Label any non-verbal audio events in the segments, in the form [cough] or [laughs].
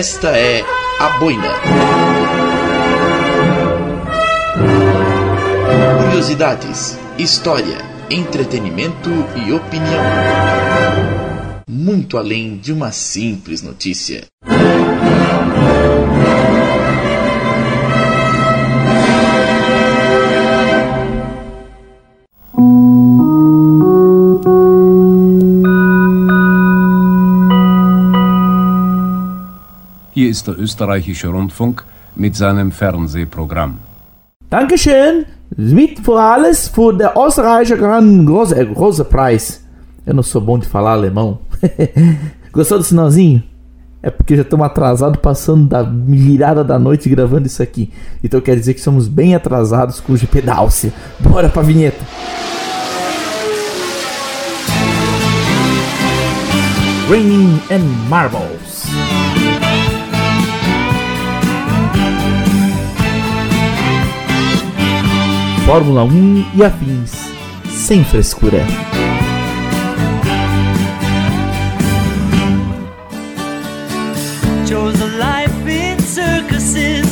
Esta é a Boina. Curiosidades, história, entretenimento e opinião. Muito além de uma simples notícia. Hier ist der österreichische Rundfunk mit seinem Fernsehprogramm. Dankeschön, mit für alles für der österreichische große, große Preis. Eu não sou bom de falar alemão. [laughs] Gostou do sinalzinho? É porque já estamos atrasados, passando da virada da noite gravando isso aqui. Então quer dizer que somos bem atrasados com o GP da Áustria. Bora pra vinheta. Raining and Marbles. Fórmula 1 e afins, sem frescura. chose a life in circuses.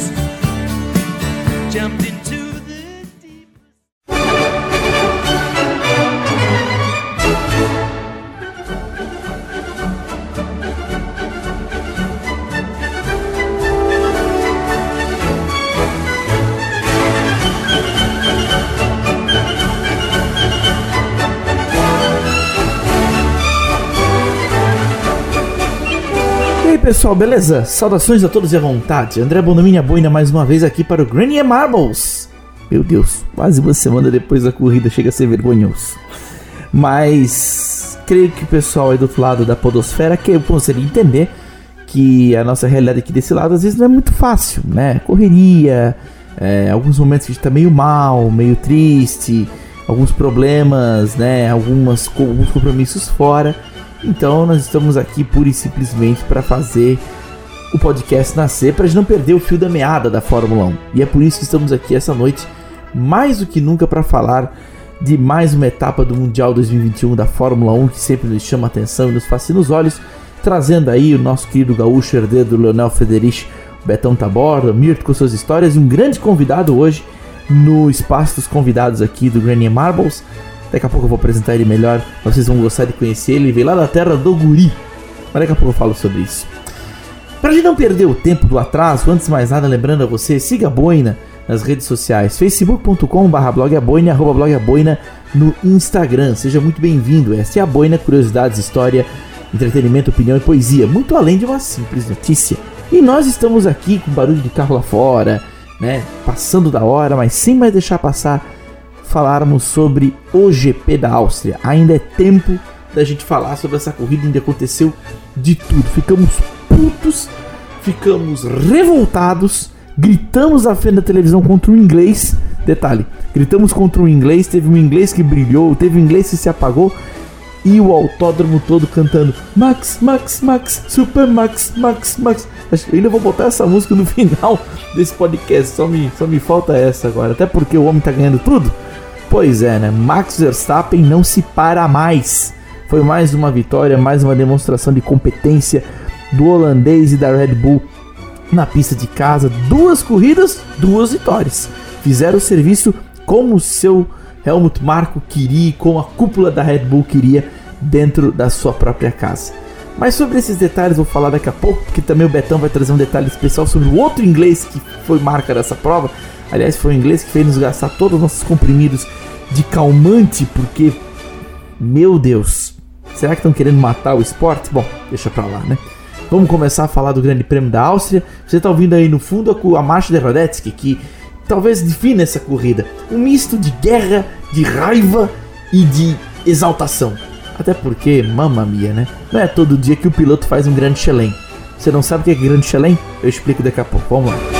Pessoal, beleza? Saudações a todos e à vontade. André Bonomini Boina mais uma vez aqui para o Granny Marbles. Meu Deus, quase uma semana depois da corrida chega a ser vergonhoso. Mas creio que o pessoal aí do outro lado da podosfera que consegue entender que a nossa realidade aqui desse lado às vezes não é muito fácil, né? Correria, é, alguns momentos que a gente tá meio mal, meio triste, alguns problemas, né? Algumas, alguns compromissos fora. Então nós estamos aqui pura e simplesmente para fazer o podcast nascer para a gente não perder o fio da meada da Fórmula 1. E é por isso que estamos aqui essa noite, mais do que nunca, para falar de mais uma etapa do Mundial 2021 da Fórmula 1 que sempre nos chama atenção e nos fascina os olhos, trazendo aí o nosso querido gaúcho herdeiro do Leonel Federich, Betão Taborda, Mirto com suas histórias e um grande convidado hoje no espaço dos convidados aqui do Granny Marbles. Daqui a pouco eu vou apresentar ele melhor, vocês vão gostar de conhecer ele, veio lá da terra do Guri. Mas daqui a pouco eu falo sobre isso. Pra gente não perder o tempo do atraso, antes de mais nada, lembrando a você, siga a Boina nas redes sociais, facebook.com.br blogaboina, arroba blogaboina no Instagram. Seja muito bem-vindo. Essa é a Boina, curiosidades, história, entretenimento, opinião e poesia, muito além de uma simples notícia. E nós estamos aqui com barulho de carro lá fora, né? Passando da hora, mas sem mais deixar passar, falarmos sobre o GP da Áustria. Ainda é tempo da gente falar sobre essa corrida, ainda aconteceu de tudo. Ficamos putos, ficamos revoltados, gritamos à frente da televisão contra o inglês. Detalhe, gritamos contra o inglês, teve um inglês que brilhou, teve um inglês que se apagou e o autódromo todo cantando Max, Max, Max, Super Max, Max, Max. Acho que ainda vou botar essa música no [laughs] final desse podcast, só me, só me falta essa agora, até porque o homem tá ganhando tudo. Pois é, né? Max Verstappen não se para mais. Foi mais uma vitória, mais uma demonstração de competência do holandês e da Red Bull na pista de casa. Duas corridas, duas vitórias. Fizeram o serviço como o seu Helmut Marko queria, como a cúpula da Red Bull queria dentro da sua própria casa. Mas sobre esses detalhes vou falar daqui a pouco, porque também o Betão vai trazer um detalhe especial sobre o outro inglês que foi marca dessa prova. Aliás, foi o inglês que fez nos gastar todos os nossos comprimidos de calmante, porque, meu Deus, será que estão querendo matar o esporte? Bom, deixa pra lá, né? Vamos começar a falar do Grande Prêmio da Áustria. Você tá ouvindo aí no fundo a, a marcha de Radetzky, que talvez defina essa corrida. Um misto de guerra, de raiva e de exaltação. Até porque, mamma mia, né? Não é todo dia que o piloto faz um grande chelém. Você não sabe o que é grande chelém? Eu explico daqui a pouco. Vamos lá.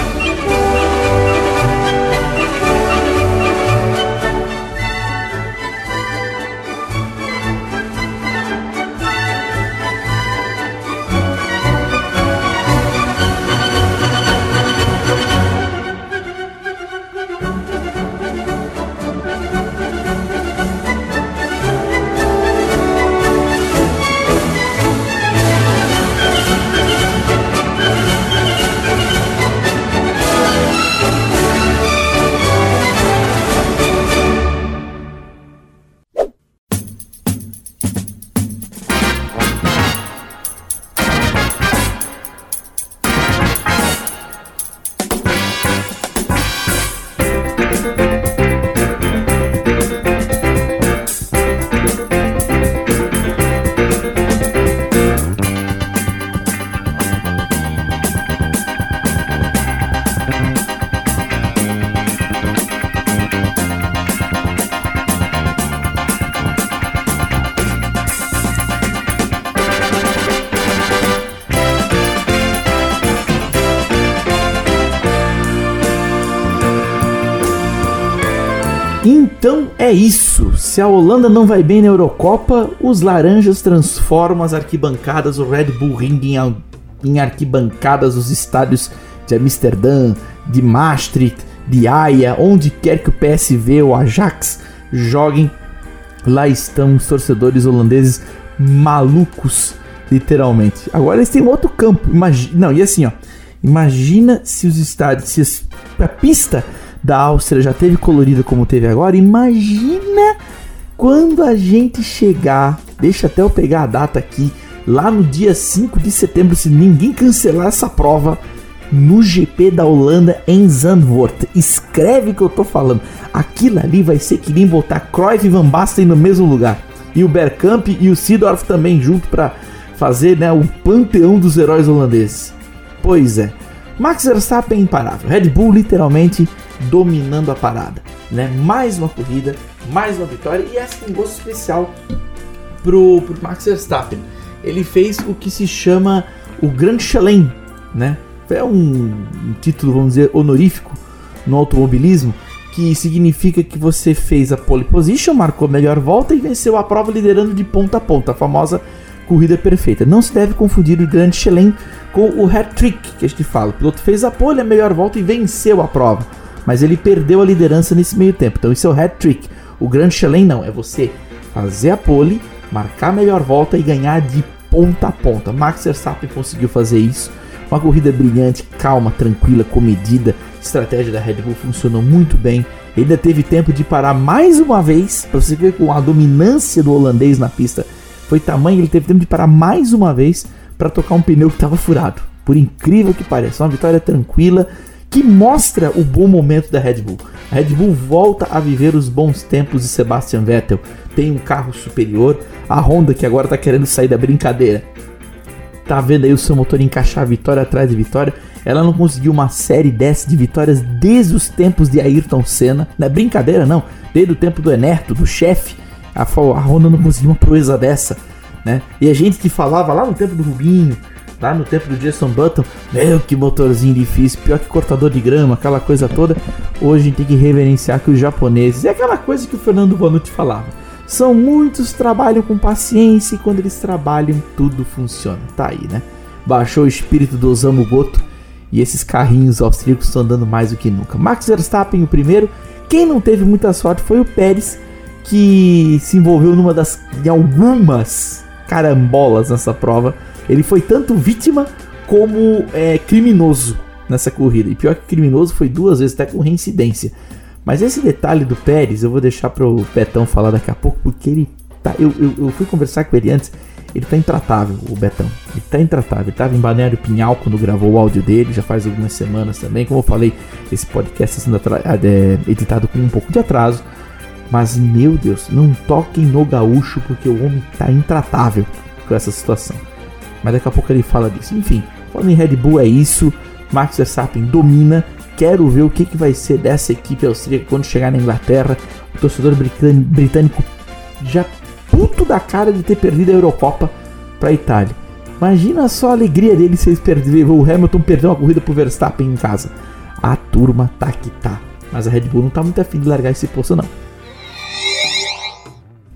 Então é isso. Se a Holanda não vai bem na Eurocopa, os laranjas transformam as arquibancadas, o Red Bull Ring em, em arquibancadas dos estádios de Amsterdã, de Maastricht, de Haia, onde quer que o PSV ou Ajax joguem, lá estão os torcedores holandeses malucos, literalmente. Agora eles têm um outro campo. Imagina, não, e assim, ó. Imagina se os estádios, se a pista da Áustria já teve colorida como teve agora. Imagina quando a gente chegar. Deixa até eu pegar a data aqui. Lá no dia 5 de setembro, se ninguém cancelar essa prova, no GP da Holanda em Zandvoort. Escreve que eu tô falando. Aquilo ali vai ser que nem botar Cruyff e Van Basten no mesmo lugar. E o Bergkamp e o Seedorf também junto para fazer né, o panteão dos heróis holandeses. Pois é. Max Verstappen imparável. Red Bull literalmente dominando a parada. Né? Mais uma corrida, mais uma vitória. E essa tem um gosto especial pro, pro Max Verstappen. Ele fez o que se chama o Grand Chelem, né? É um, um título, vamos dizer, honorífico no automobilismo, que significa que você fez a pole position, marcou a melhor volta e venceu a prova liderando de ponta a ponta, a famosa corrida perfeita. Não se deve confundir o Grand Chelem com o hat-trick que a gente fala. O piloto fez a pole, a melhor volta e venceu a prova, mas ele perdeu a liderança nesse meio tempo. Então isso é o hat-trick. O Grand Chelem não, é você fazer a pole, marcar a melhor volta e ganhar de ponta a ponta. Max Verstappen conseguiu fazer isso. Uma corrida brilhante, calma, tranquila, comedida. A estratégia da Red Bull funcionou muito bem. Ainda teve tempo de parar mais uma vez, para você ver com a dominância do holandês na pista foi tamanho, ele teve tempo de parar mais uma vez para tocar um pneu que estava furado. Por incrível que pareça, uma vitória tranquila que mostra o bom momento da Red Bull. A Red Bull volta a viver os bons tempos de Sebastian Vettel. Tem um carro superior. A Honda, que agora está querendo sair da brincadeira, tá vendo aí o seu motor encaixar vitória atrás de vitória. Ela não conseguiu uma série dessa de vitórias desde os tempos de Ayrton Senna. Não é brincadeira, não. Desde o tempo do Enerto, do chefe. A, a Honda não conseguiu uma proeza dessa, né? E a gente que falava lá no tempo do Rubinho, lá no tempo do Jason Button, meu que motorzinho difícil, pior que cortador de grama, aquela coisa toda. Hoje a gente tem que reverenciar que os japoneses, é aquela coisa que o Fernando Vanucci falava. São muitos trabalham com paciência e quando eles trabalham tudo funciona. Tá aí, né? Baixou o espírito do Osamu Goto e esses carrinhos austríacos estão andando mais do que nunca. Max Verstappen o primeiro. Quem não teve muita sorte foi o Pérez, que se envolveu numa das algumas carambolas nessa prova. Ele foi tanto vítima como é, criminoso nessa corrida. E pior que criminoso foi duas vezes, até com reincidência. Mas esse detalhe do Pérez eu vou deixar para o Betão falar daqui a pouco, porque ele tá. Eu, eu, eu fui conversar com ele antes. Ele tá intratável, o Betão. Ele tá intratável. Ele tava em Balneário Pinhal quando gravou o áudio dele, já faz algumas semanas também. Como eu falei, esse podcast está sendo é, editado com um pouco de atraso. Mas, meu Deus, não toquem no gaúcho porque o homem tá intratável com essa situação. Mas daqui a pouco ele fala disso. Enfim, falando em Red Bull é isso. Max Verstappen domina. Quero ver o que, que vai ser dessa equipe austríaca quando chegar na Inglaterra. O torcedor britân- britânico já puto da cara de ter perdido a Eurocopa para a Itália. Imagina só a alegria dele se. O Hamilton perdeu uma corrida pro Verstappen em casa. A turma tá que tá. Mas a Red Bull não tá muito afim de largar esse posto, não.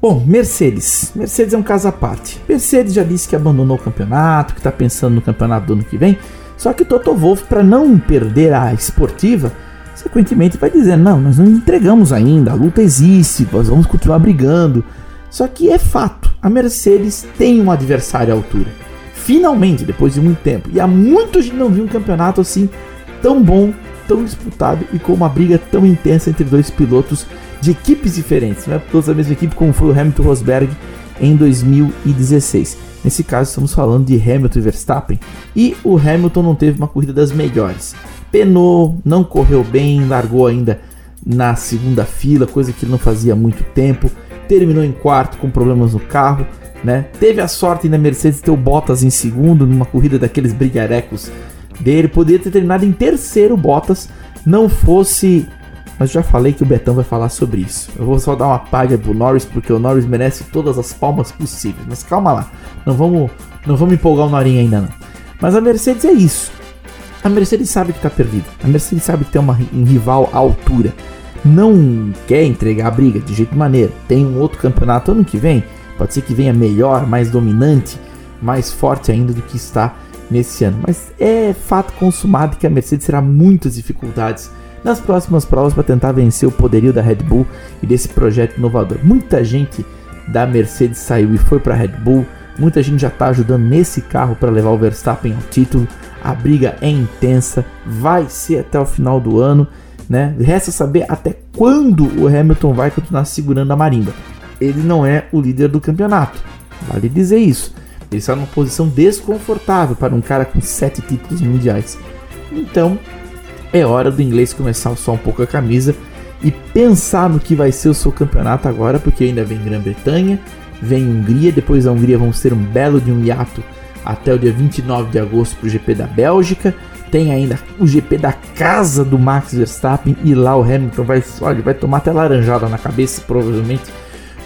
Bom, Mercedes. Mercedes é um caso à parte. Mercedes já disse que abandonou o campeonato, que está pensando no campeonato do ano que vem. Só que Toto Wolff, para não perder a esportiva, sequentemente vai dizer: não, nós não entregamos ainda, a luta existe, nós vamos continuar brigando. Só que é fato, a Mercedes tem um adversário à altura. Finalmente, depois de muito tempo. E há muito a não viu um campeonato assim tão bom, tão disputado e com uma briga tão intensa entre dois pilotos de equipes diferentes, não é todos da mesma equipe como foi o Hamilton Rosberg em 2016. Nesse caso estamos falando de Hamilton e Verstappen e o Hamilton não teve uma corrida das melhores. Penou, não correu bem, largou ainda na segunda fila, coisa que ele não fazia há muito tempo. Terminou em quarto com problemas no carro, né? Teve a sorte na Mercedes ter o Bottas em segundo numa corrida daqueles brigarecos dele. Poderia ter terminado em terceiro Bottas, não fosse mas já falei que o Betão vai falar sobre isso. Eu vou só dar uma palha pro Norris, porque o Norris merece todas as palmas possíveis. Mas calma lá, não vamos, não vamos empolgar o Norinha ainda não. Mas a Mercedes é isso. A Mercedes sabe que tá perdida. A Mercedes sabe que tem uma, um rival à altura. não quer entregar a briga de jeito maneira. Tem um outro campeonato ano que vem, pode ser que venha melhor, mais dominante, mais forte ainda do que está nesse ano. Mas é fato consumado que a Mercedes terá muitas dificuldades nas próximas provas para tentar vencer o poderio da Red Bull e desse projeto inovador. Muita gente da Mercedes saiu e foi para a Red Bull. Muita gente já está ajudando nesse carro para levar o Verstappen ao título. A briga é intensa, vai ser até o final do ano, né? Resta saber até quando o Hamilton vai continuar segurando a marimba. Ele não é o líder do campeonato, vale dizer isso. Ele está numa posição desconfortável para um cara com sete títulos mundiais. Então, é hora do inglês começar a usar um pouco a camisa e pensar no que vai ser o seu campeonato agora, porque ainda vem Grã-Bretanha, vem Hungria, depois da Hungria vamos ter um belo de um hiato até o dia 29 de agosto para o GP da Bélgica. Tem ainda o GP da casa do Max Verstappen e lá o Hamilton vai, olha, vai tomar até laranjada na cabeça, provavelmente,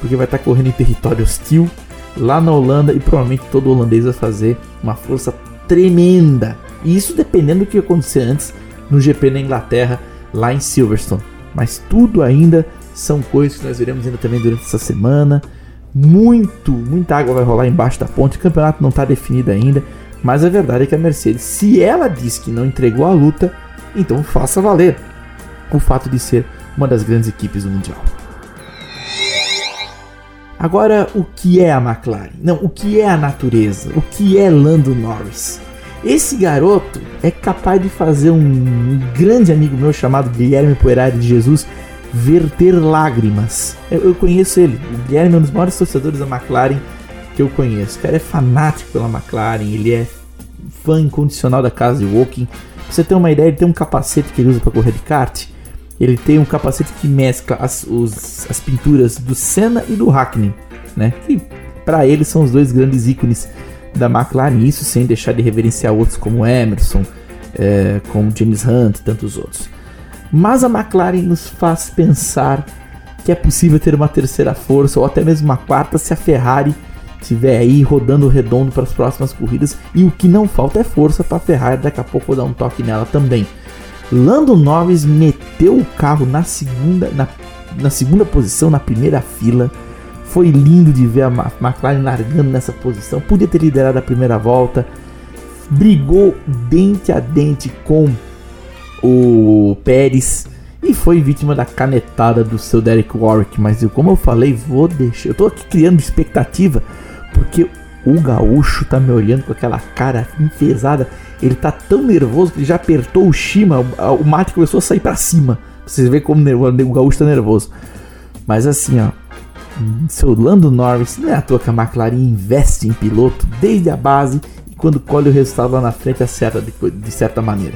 porque vai estar correndo em território hostil lá na Holanda e provavelmente todo holandês vai fazer uma força tremenda. E isso dependendo do que acontecer antes no GP na Inglaterra, lá em Silverstone. Mas tudo ainda são coisas que nós veremos ainda também durante essa semana. Muito, muita água vai rolar embaixo da ponte. O campeonato não está definido ainda. Mas a verdade é que a Mercedes, se ela diz que não entregou a luta, então faça valer o fato de ser uma das grandes equipes do Mundial. Agora, o que é a McLaren? Não, o que é a natureza? O que é Lando Norris? Esse garoto é capaz de fazer um grande amigo meu chamado Guilherme Poerari de Jesus verter lágrimas. Eu, eu conheço ele. O Guilherme é um dos maiores torcedores da McLaren que eu conheço. O cara é fanático pela McLaren, ele é fã incondicional da casa de Woking. Pra você ter uma ideia, ele tem um capacete que ele usa para correr de kart. Ele tem um capacete que mescla as, os, as pinturas do Senna e do Hackney, né? Que para ele são os dois grandes ícones da McLaren. Isso sem deixar de reverenciar outros como Emerson, é, como James Hunt e tantos outros. Mas a McLaren nos faz pensar que é possível ter uma terceira força ou até mesmo uma quarta se a Ferrari estiver aí rodando redondo para as próximas corridas. E o que não falta é força para a Ferrari. Daqui a pouco vou dar um toque nela também. Lando Norris meteu o carro na segunda, na, na segunda posição, na primeira fila. Foi lindo de ver a McLaren largando nessa posição. Podia ter liderado a primeira volta. Brigou dente a dente com o Pérez e foi vítima da canetada do seu Derek Warwick. Mas eu, como eu falei, vou deixar. Eu tô aqui criando expectativa porque o gaúcho tá me olhando com aquela cara enfesada. Ele tá tão nervoso que ele já apertou o Shima. O, mate começou a sair para cima. Pra vocês verem como o gaúcho tá nervoso. Mas assim, ó. Seu Lando Norris, não é à toa que a McLaren investe em piloto desde a base e quando colhe o resultado lá na frente acerta de, de certa maneira.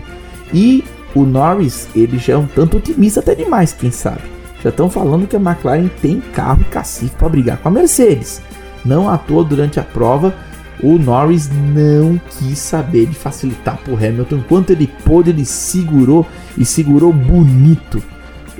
E o Norris, ele já é um tanto otimista até demais, quem sabe. Já estão falando que a McLaren tem carro e cacife para brigar com a Mercedes. Não à toa, durante a prova, o Norris não quis saber de facilitar para o Hamilton. Enquanto ele pôde, ele segurou e segurou bonito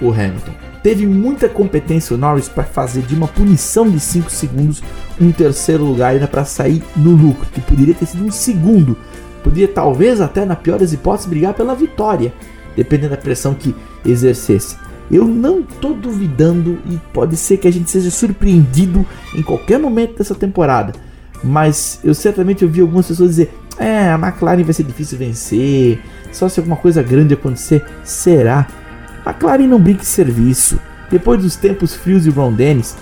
o Hamilton. Teve muita competência o Norris para fazer de uma punição de 5 segundos um terceiro lugar ainda para sair no lucro, que poderia ter sido um segundo. Poderia talvez até na pior das hipóteses brigar pela vitória, dependendo da pressão que exercesse. Eu não estou duvidando e pode ser que a gente seja surpreendido em qualquer momento dessa temporada. Mas eu certamente ouvi algumas pessoas dizer: é, a McLaren vai ser difícil vencer, só se alguma coisa grande acontecer. Será? A McLaren não brinca em serviço. Depois dos tempos frios de Ron Dennis,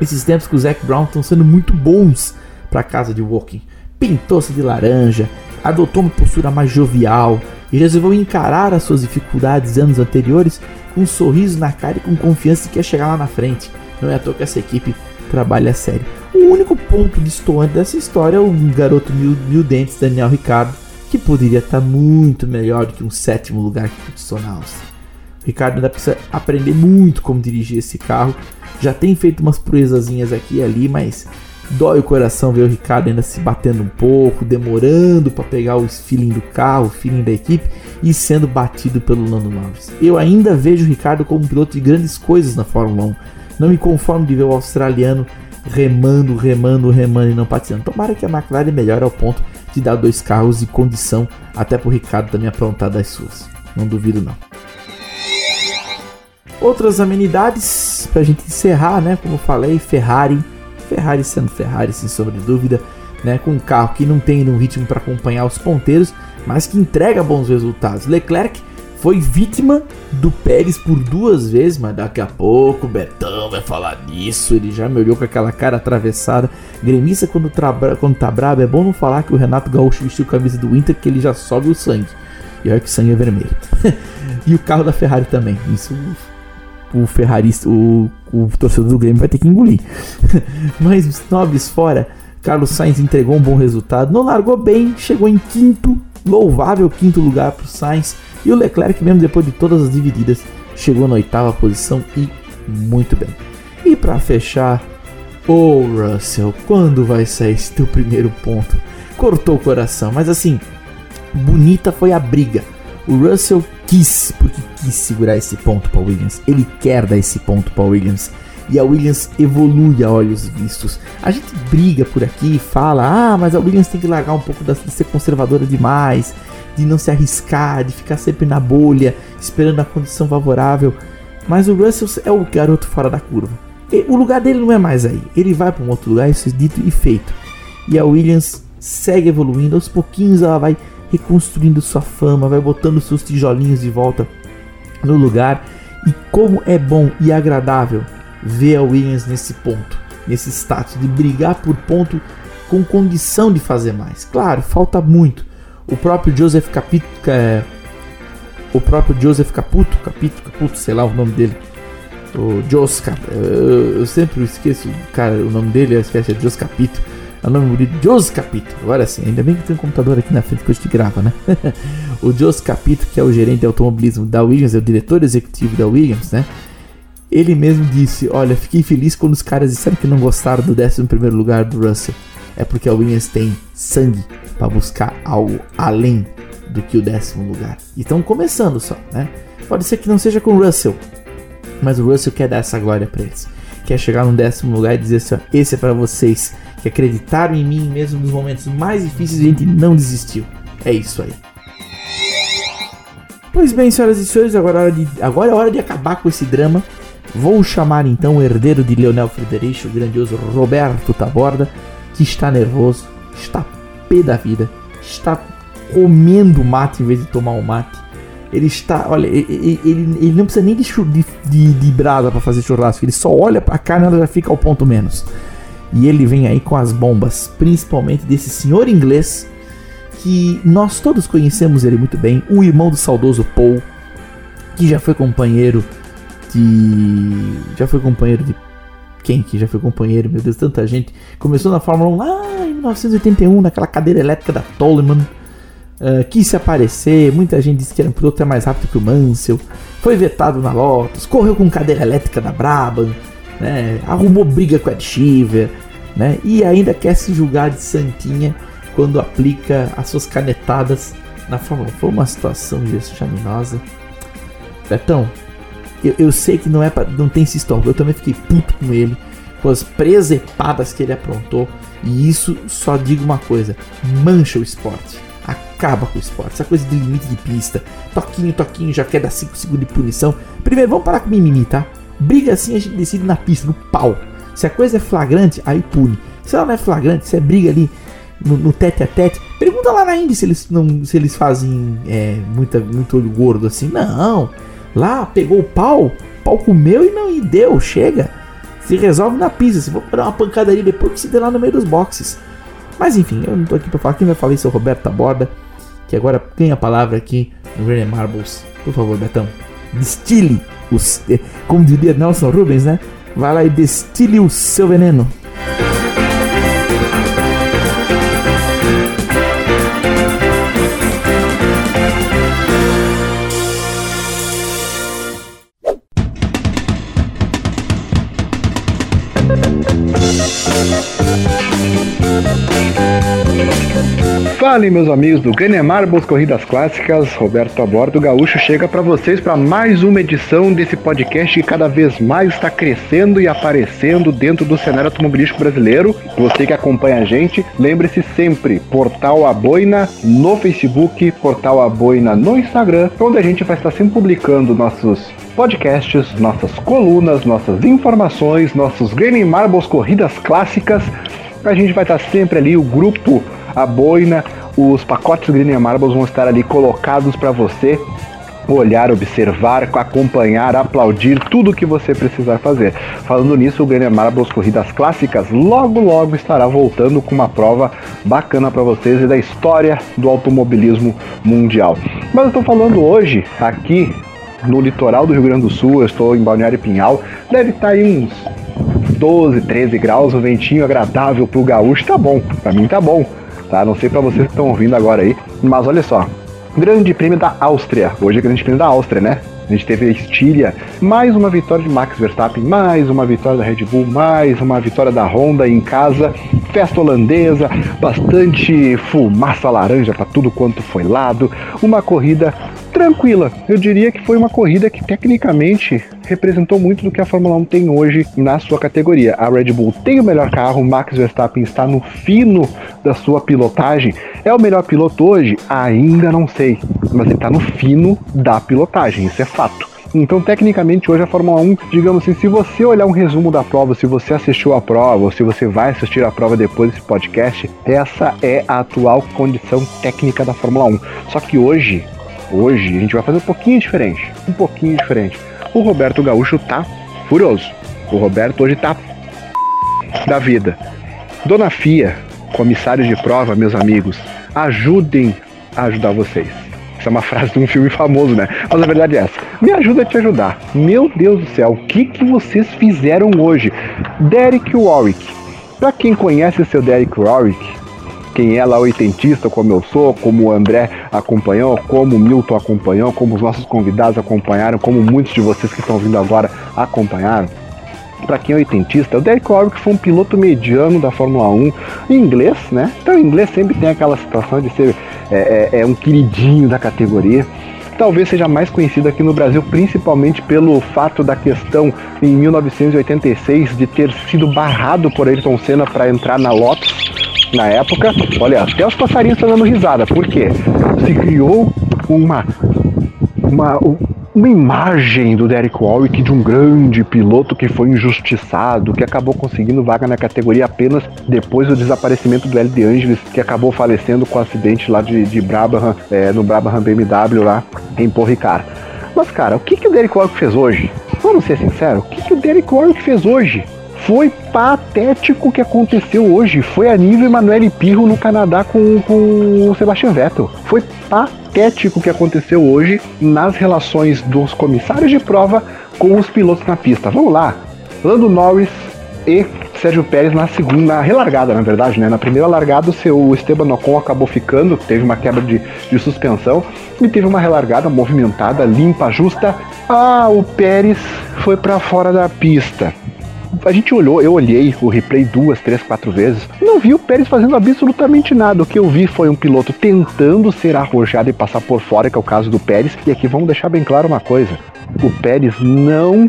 esses tempos que o Zac Brown estão sendo muito bons para a casa de Woking. Pintou-se de laranja, adotou uma postura mais jovial e resolveu encarar as suas dificuldades anos anteriores com um sorriso na cara e com confiança que quer chegar lá na frente. Não é à toa que essa equipe trabalha a sério. O único ponto distoante dessa história é o garoto mil, mil dentes Daniel Ricardo, que poderia estar muito melhor do que um sétimo lugar que conquistou na. Ricardo ainda precisa aprender muito como dirigir esse carro. Já tem feito umas proezazinhas aqui e ali, mas dói o coração ver o Ricardo ainda se batendo um pouco, demorando para pegar o feeling do carro, o feeling da equipe e sendo batido pelo Lando Norris. Eu ainda vejo o Ricardo como um piloto de grandes coisas na Fórmula 1. Não me conformo de ver o australiano remando, remando, remando e não patinando. Tomara que a McLaren melhore ao ponto de dar dois carros de condição até para o Ricardo também aprontar das suas. Não duvido não. Outras amenidades pra gente encerrar, né? Como eu falei, Ferrari. Ferrari sendo Ferrari, sem sombra de dúvida, né? Com um carro que não tem um ritmo para acompanhar os ponteiros, mas que entrega bons resultados. Leclerc foi vítima do Pérez por duas vezes, mas daqui a pouco o Betão vai falar nisso. Ele já me olhou com aquela cara atravessada. Gremista, quando, quando tá brabo, é bom não falar que o Renato Gaúcho vestiu camisa do Inter, que ele já sobe o sangue. E olha que sangue é vermelho. [laughs] e o carro da Ferrari também. Isso o ferrarista, o, o torcedor do Grêmio vai ter que engolir. [laughs] Mas nobres fora, Carlos Sainz entregou um bom resultado, não largou bem, chegou em quinto, louvável quinto lugar para o Sainz. E o Leclerc, mesmo depois de todas as divididas, chegou na oitava posição e muito bem. E para fechar, ô Russell, quando vai sair esse teu primeiro ponto? Cortou o coração, mas assim, bonita foi a briga. O Russell quis, porque quis segurar esse ponto para Williams. Ele quer dar esse ponto para Williams. E a Williams evolui a olhos vistos. A gente briga por aqui, fala: ah, mas a Williams tem que largar um pouco de ser conservadora demais, de não se arriscar, de ficar sempre na bolha, esperando a condição favorável. Mas o Russell é o garoto fora da curva. E o lugar dele não é mais aí. Ele vai para um outro lugar, isso é dito e feito. E a Williams segue evoluindo, aos pouquinhos ela vai reconstruindo sua fama, vai botando seus tijolinhos de volta no lugar. E como é bom e agradável ver a Williams nesse ponto, nesse status de brigar por ponto com condição de fazer mais. Claro, falta muito. O próprio Joseph Capito, é, o próprio Joseph Caputo, Capito, Caputo, sei lá o nome dele. O Jos eu, eu sempre esqueço, cara, o nome dele, eu esqueço, é Jos Capito. É o nome bonito, Jos Capito. Agora sim, ainda bem que tem um computador aqui na frente que a gente grava, né? [laughs] o Jos Capito, que é o gerente de automobilismo da Williams, é o diretor executivo da Williams, né? Ele mesmo disse: Olha, fiquei feliz quando os caras disseram que não gostaram do 11 lugar do Russell. É porque a Williams tem sangue para buscar algo além do que o décimo lugar. E estão começando só, né? Pode ser que não seja com o Russell, mas o Russell quer dar essa glória para eles. Quer chegar no décimo lugar e dizer assim: ó, esse é para vocês que acreditaram em mim mesmo nos momentos mais difíceis a gente não desistiu. É isso aí. Pois bem, senhoras e senhores, agora é hora de, agora é hora de acabar com esse drama. Vou chamar então o herdeiro de Leonel Frederico, o grandioso Roberto Taborda, que está nervoso, está pé da vida, está comendo mate em vez de tomar o mate. Ele está, olha, ele, ele, não precisa nem de, de, de, brasa para fazer churrasco, ele só olha pra carne e ela já fica ao ponto menos. E ele vem aí com as bombas, principalmente desse senhor inglês que nós todos conhecemos ele muito bem, o irmão do saudoso Paul, que já foi companheiro de. Já foi companheiro de. Quem que já foi companheiro? Meu Deus, tanta gente. Começou na Fórmula 1 lá em 1981, naquela cadeira elétrica da Toleman. Uh, quis se aparecer, muita gente disse que era um piloto até mais rápido que o Mansell. Foi vetado na Lotus, correu com cadeira elétrica da Brabham, né? arrumou briga com a Ed Sheever, né? e ainda quer se julgar de santinha quando aplica as suas canetadas na Fórmula 1. Foi uma situação vexaminosa. Betão, eu, eu sei que não é pra, não tem esse histórico. Eu também fiquei puto com ele, com as presepadas que ele aprontou. E isso só digo uma coisa: mancha o esporte. Acaba com o esporte. Essa coisa de limite de pista. Toquinho, toquinho, já quer dar 5 segundos de punição. Primeiro, vamos parar com mimimi, tá? Briga assim a gente decide na pista, no pau. Se a coisa é flagrante, aí pune. Se ela não é flagrante, se é briga ali no, no tete a tete, pergunta lá na Indy se eles, não, se eles fazem é, muita, muito olho gordo assim. Não. Lá pegou o pau, pau comeu e não e deu, chega. Se resolve na pista. Se for dar uma pancada ali depois que se dê lá no meio dos boxes. Mas enfim, eu não tô aqui pra falar. Quem vai falar isso é o Roberto Taborda, que agora ganha a palavra aqui no René Marbles. Por favor, Betão, destile os. eh, Como diria Nelson Rubens, né? Vai lá e destile o seu veneno. Fale, meus amigos do Granemar Boas Corridas Clássicas, Roberto a bordo Gaúcho chega para vocês para mais uma edição desse podcast que cada vez mais está crescendo e aparecendo dentro do cenário automobilístico brasileiro. Você que acompanha a gente, lembre-se sempre, Portal A Boina no Facebook, Portal A Boina no Instagram, onde a gente vai estar sempre publicando nossos podcasts, nossas colunas, nossas informações, nossos Granny Marbles Corridas Clássicas. A gente vai estar sempre ali, o grupo A Boina, os pacotes Granny Marbles vão estar ali colocados para você olhar, observar, acompanhar, aplaudir, tudo o que você precisar fazer. Falando nisso, o Grêmio Marbles Corridas Clássicas logo logo estará voltando com uma prova bacana para vocês e da história do automobilismo mundial. Mas eu estou falando hoje aqui no litoral do Rio Grande do Sul, eu estou em Balneário Pinhal, deve estar aí uns 12, 13 graus, um ventinho agradável pro gaúcho, tá bom, para mim tá bom, tá? Não sei para vocês que estão ouvindo agora aí, mas olha só, Grande Prêmio da Áustria. Hoje é Grande Prêmio da Áustria, né? A gente teve a Estíria, mais uma vitória de Max Verstappen, mais uma vitória da Red Bull, mais uma vitória da Honda em casa, festa holandesa, bastante fumaça laranja para tudo quanto foi lado, uma corrida tranquila. Eu diria que foi uma corrida que tecnicamente representou muito do que a Fórmula 1 tem hoje na sua categoria. A Red Bull tem o melhor carro, Max Verstappen está no fino da sua pilotagem. É o melhor piloto hoje? Ainda não sei, mas ele está no fino da pilotagem, isso é fato. Então, tecnicamente, hoje a Fórmula 1, digamos assim, se você olhar um resumo da prova, se você assistiu a prova, ou se você vai assistir a prova depois desse podcast, essa é a atual condição técnica da Fórmula 1. Só que hoje, hoje, a gente vai fazer um pouquinho diferente. Um pouquinho diferente. O Roberto Gaúcho tá furioso. O Roberto hoje tá [laughs] da vida. Dona Fia, comissários de prova, meus amigos, ajudem a ajudar vocês. Essa é uma frase de um filme famoso, né? Mas a verdade é essa. Me ajuda a te ajudar. Meu Deus do céu, o que, que vocês fizeram hoje? Derek Warwick. Pra quem conhece o seu Derek Warwick, quem é lá oitentista, como eu sou, como o André acompanhou, como o Milton acompanhou, como os nossos convidados acompanharam, como muitos de vocês que estão vindo agora acompanharam. Para quem é oitentista, o Derek Warwick foi um piloto mediano da Fórmula 1 em inglês, né? Então, em inglês sempre tem aquela situação de ser é, é, é um queridinho da categoria talvez seja mais conhecido aqui no Brasil, principalmente pelo fato da questão em 1986 de ter sido barrado por Ayrton Senna para entrar na Lotus na época. Olha, até os passarinhos estão dando risada. Por quê? Se criou uma, uma, uma imagem do Derek Warwick de um grande piloto que foi injustiçado, que acabou conseguindo vaga na categoria apenas depois do desaparecimento do L. De Angelis, que acabou falecendo com o um acidente lá de, de Brabham, é, no Brabham BMW lá em Paul Ricard. Mas, cara, o que, que o Derek Warwick fez hoje? Vamos ser sinceros, o que, que o Derek Warwick fez hoje? Foi patético o que aconteceu hoje. Foi a nível Emanuele Pirro no Canadá com, com o Sebastian Vettel. Foi patético o que aconteceu hoje nas relações dos comissários de prova com os pilotos na pista. Vamos lá. Lando Norris e Sérgio Pérez na segunda, relargada, na verdade, né? Na primeira largada, o seu Esteban Ocon acabou ficando, teve uma quebra de, de suspensão e teve uma relargada movimentada, limpa, justa. Ah, o Pérez foi para fora da pista a gente olhou, eu olhei o replay duas, três, quatro vezes, não vi o Pérez fazendo absolutamente nada. O que eu vi foi um piloto tentando ser arrojado e passar por fora, que é o caso do Pérez. E aqui vamos deixar bem claro uma coisa: o Pérez não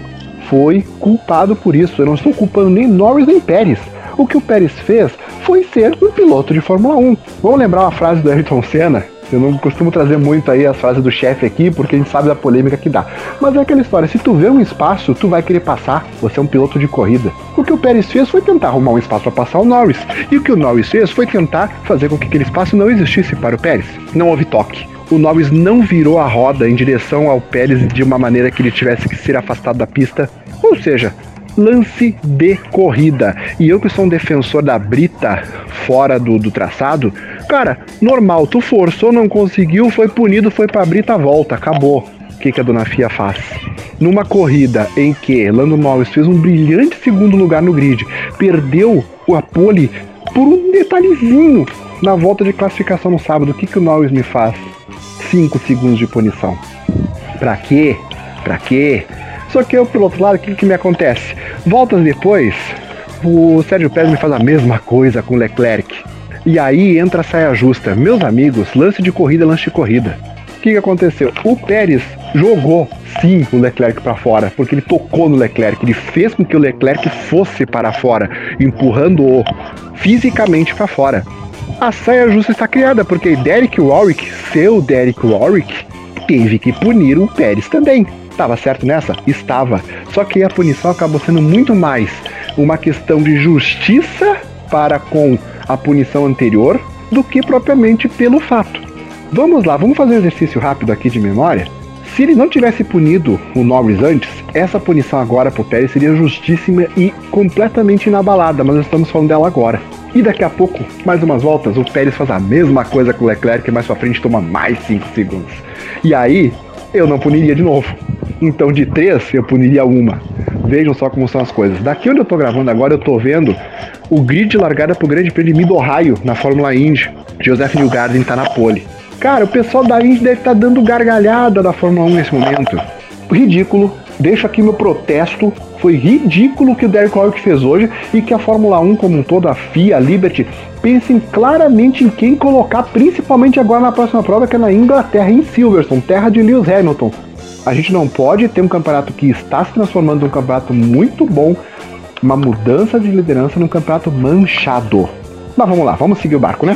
foi culpado por isso. Eu não estou culpando nem Norris nem Pérez. O que o Pérez fez foi ser um piloto de Fórmula 1. Vamos lembrar uma frase do Ayrton Senna? Eu não costumo trazer muito aí as frases do chefe aqui, porque a gente sabe da polêmica que dá. Mas é aquela história, se tu vê um espaço, tu vai querer passar. Você é um piloto de corrida. O que o Pérez fez foi tentar arrumar um espaço para passar o Norris. E o que o Norris fez foi tentar fazer com que aquele espaço não existisse para o Pérez. Não houve toque o Norris não virou a roda em direção ao Pérez de uma maneira que ele tivesse que ser afastado da pista. Ou seja, lance de corrida. E eu que sou um defensor da brita fora do, do traçado, cara, normal, tu forçou, não conseguiu, foi punido, foi pra brita, volta, acabou. O que, que a dona Fia faz? Numa corrida em que Lando Norris fez um brilhante segundo lugar no grid, perdeu o pole por um detalhezinho na volta de classificação no sábado, o que, que o Norris me faz? 5 segundos de punição. Pra quê? Pra quê? Só que eu, pelo outro lado, o que, que me acontece? Voltas depois, o Sérgio Pérez me faz a mesma coisa com o Leclerc. E aí entra a saia justa. Meus amigos, lance de corrida, lance de corrida. O que, que aconteceu? O Pérez jogou sim o Leclerc para fora, porque ele tocou no Leclerc, ele fez com que o Leclerc fosse para fora, empurrando-o fisicamente para fora. A saia justa está criada, porque Derek Warwick, seu Derek Warwick, teve que punir o Pérez também. Estava certo nessa? Estava. Só que a punição acabou sendo muito mais uma questão de justiça para com a punição anterior do que propriamente pelo fato. Vamos lá, vamos fazer um exercício rápido aqui de memória. Se ele não tivesse punido o Norris antes, essa punição agora pro Pérez seria justíssima e completamente inabalada, mas nós estamos falando dela agora. E daqui a pouco, mais umas voltas, o Pérez faz a mesma coisa com o Leclerc, mais pra frente toma mais 5 segundos. E aí, eu não puniria de novo. Então de 3, eu puniria uma. Vejam só como são as coisas. Daqui onde eu tô gravando agora, eu tô vendo o grid largada pro Grande Prêmio de Mid-Ohio, na Fórmula Indy. Joseph Newgarden tá na pole. Cara, o pessoal da Indy deve estar dando gargalhada da Fórmula 1 nesse momento. Ridículo. Deixo aqui meu protesto. Foi ridículo o que o Derek Warwick fez hoje e que a Fórmula 1 como um todo, a FIA, a Liberty, pensem claramente em quem colocar, principalmente agora na próxima prova, que é na Inglaterra, em Silverstone, terra de Lewis Hamilton. A gente não pode ter um campeonato que está se transformando num campeonato muito bom, uma mudança de liderança num campeonato manchado. Mas vamos lá, vamos seguir o barco, né?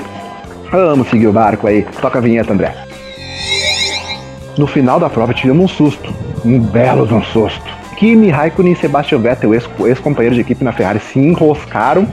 Vamos seguir o barco aí. Toca a vinheta, André. No final da prova tivemos um susto. Um belo de um susto. Kimi Raikkonen e Sebastian Vettel, ex- ex-companheiros de equipe na Ferrari, se enroscaram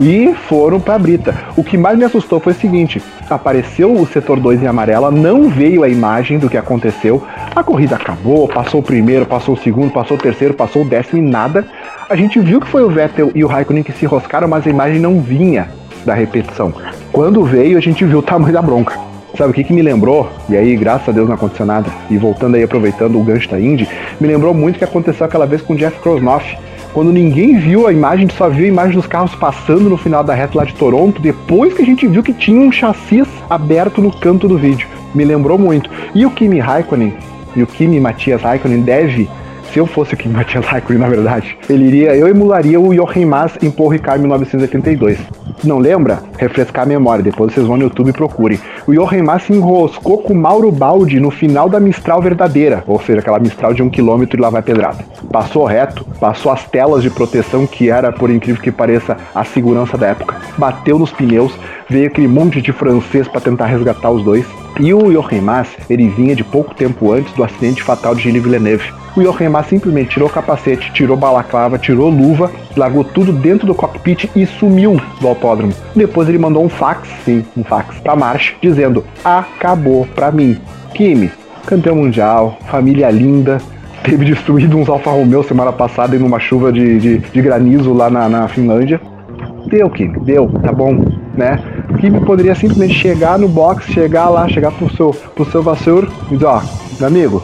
e foram pra brita. O que mais me assustou foi o seguinte: apareceu o setor 2 em amarela, não veio a imagem do que aconteceu. A corrida acabou, passou o primeiro, passou o segundo, passou o terceiro, passou o décimo e nada. A gente viu que foi o Vettel e o Raikkonen que se enroscaram, mas a imagem não vinha da repetição. Quando veio, a gente viu o tamanho da bronca. Sabe o que, que me lembrou? E aí, graças a Deus não aconteceu nada. E voltando aí, aproveitando o gancho da Indy, me lembrou muito o que aconteceu aquela vez com o Jeff Krosnoff. Quando ninguém viu a imagem, só viu a imagem dos carros passando no final da reta lá de Toronto, depois que a gente viu que tinha um chassi aberto no canto do vídeo. Me lembrou muito. E o Kimi Raikkonen, e o Kimi Matias Raikkonen deve se eu fosse o Kim Matias Raikkonen, na verdade, ele iria, eu emularia o Jochen Mass em Paul Ricard 1982. Não lembra? Refrescar a memória, depois vocês vão no YouTube e procurem. O Jochen Mass se enroscou com Mauro Baldi no final da Mistral verdadeira, ou seja, aquela Mistral de um quilômetro e lá vai pedrada. Passou reto, passou as telas de proteção, que era, por incrível que pareça, a segurança da época. Bateu nos pneus, veio aquele monte de francês para tentar resgatar os dois. E o Jochen Mass, ele vinha de pouco tempo antes do acidente fatal de Gilles Villeneuve. O Jochen Mass simplesmente tirou o capacete, tirou balaclava, tirou luva, largou tudo dentro do cockpit e sumiu do autódromo. Depois ele mandou um fax, sim, um fax, pra March, dizendo: acabou pra mim. Kimi, campeão mundial, família linda, teve destruído uns Alfa Romeo semana passada em uma chuva de, de, de granizo lá na, na Finlândia. Deu, Kimi, deu, tá bom, né? O Kimi poderia simplesmente chegar no box, chegar lá, chegar pro seu, pro seu Vasseur e dizer, ó, meu amigo,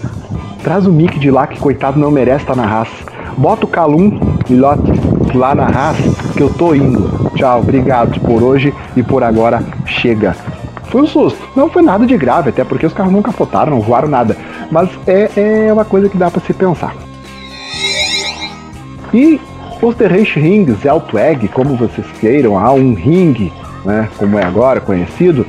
traz o Mick de lá que coitado não merece estar na raça. Bota o Calum, Milote, lá na raça, que eu tô indo. Tchau, obrigado por hoje e por agora, chega. Foi um susto, não foi nada de grave, até porque os carros não capotaram, não voaram nada. Mas é, é uma coisa que dá pra se pensar. E os Terreich Rings, Zeltweg, como vocês queiram, há um ringue, né, como é agora conhecido,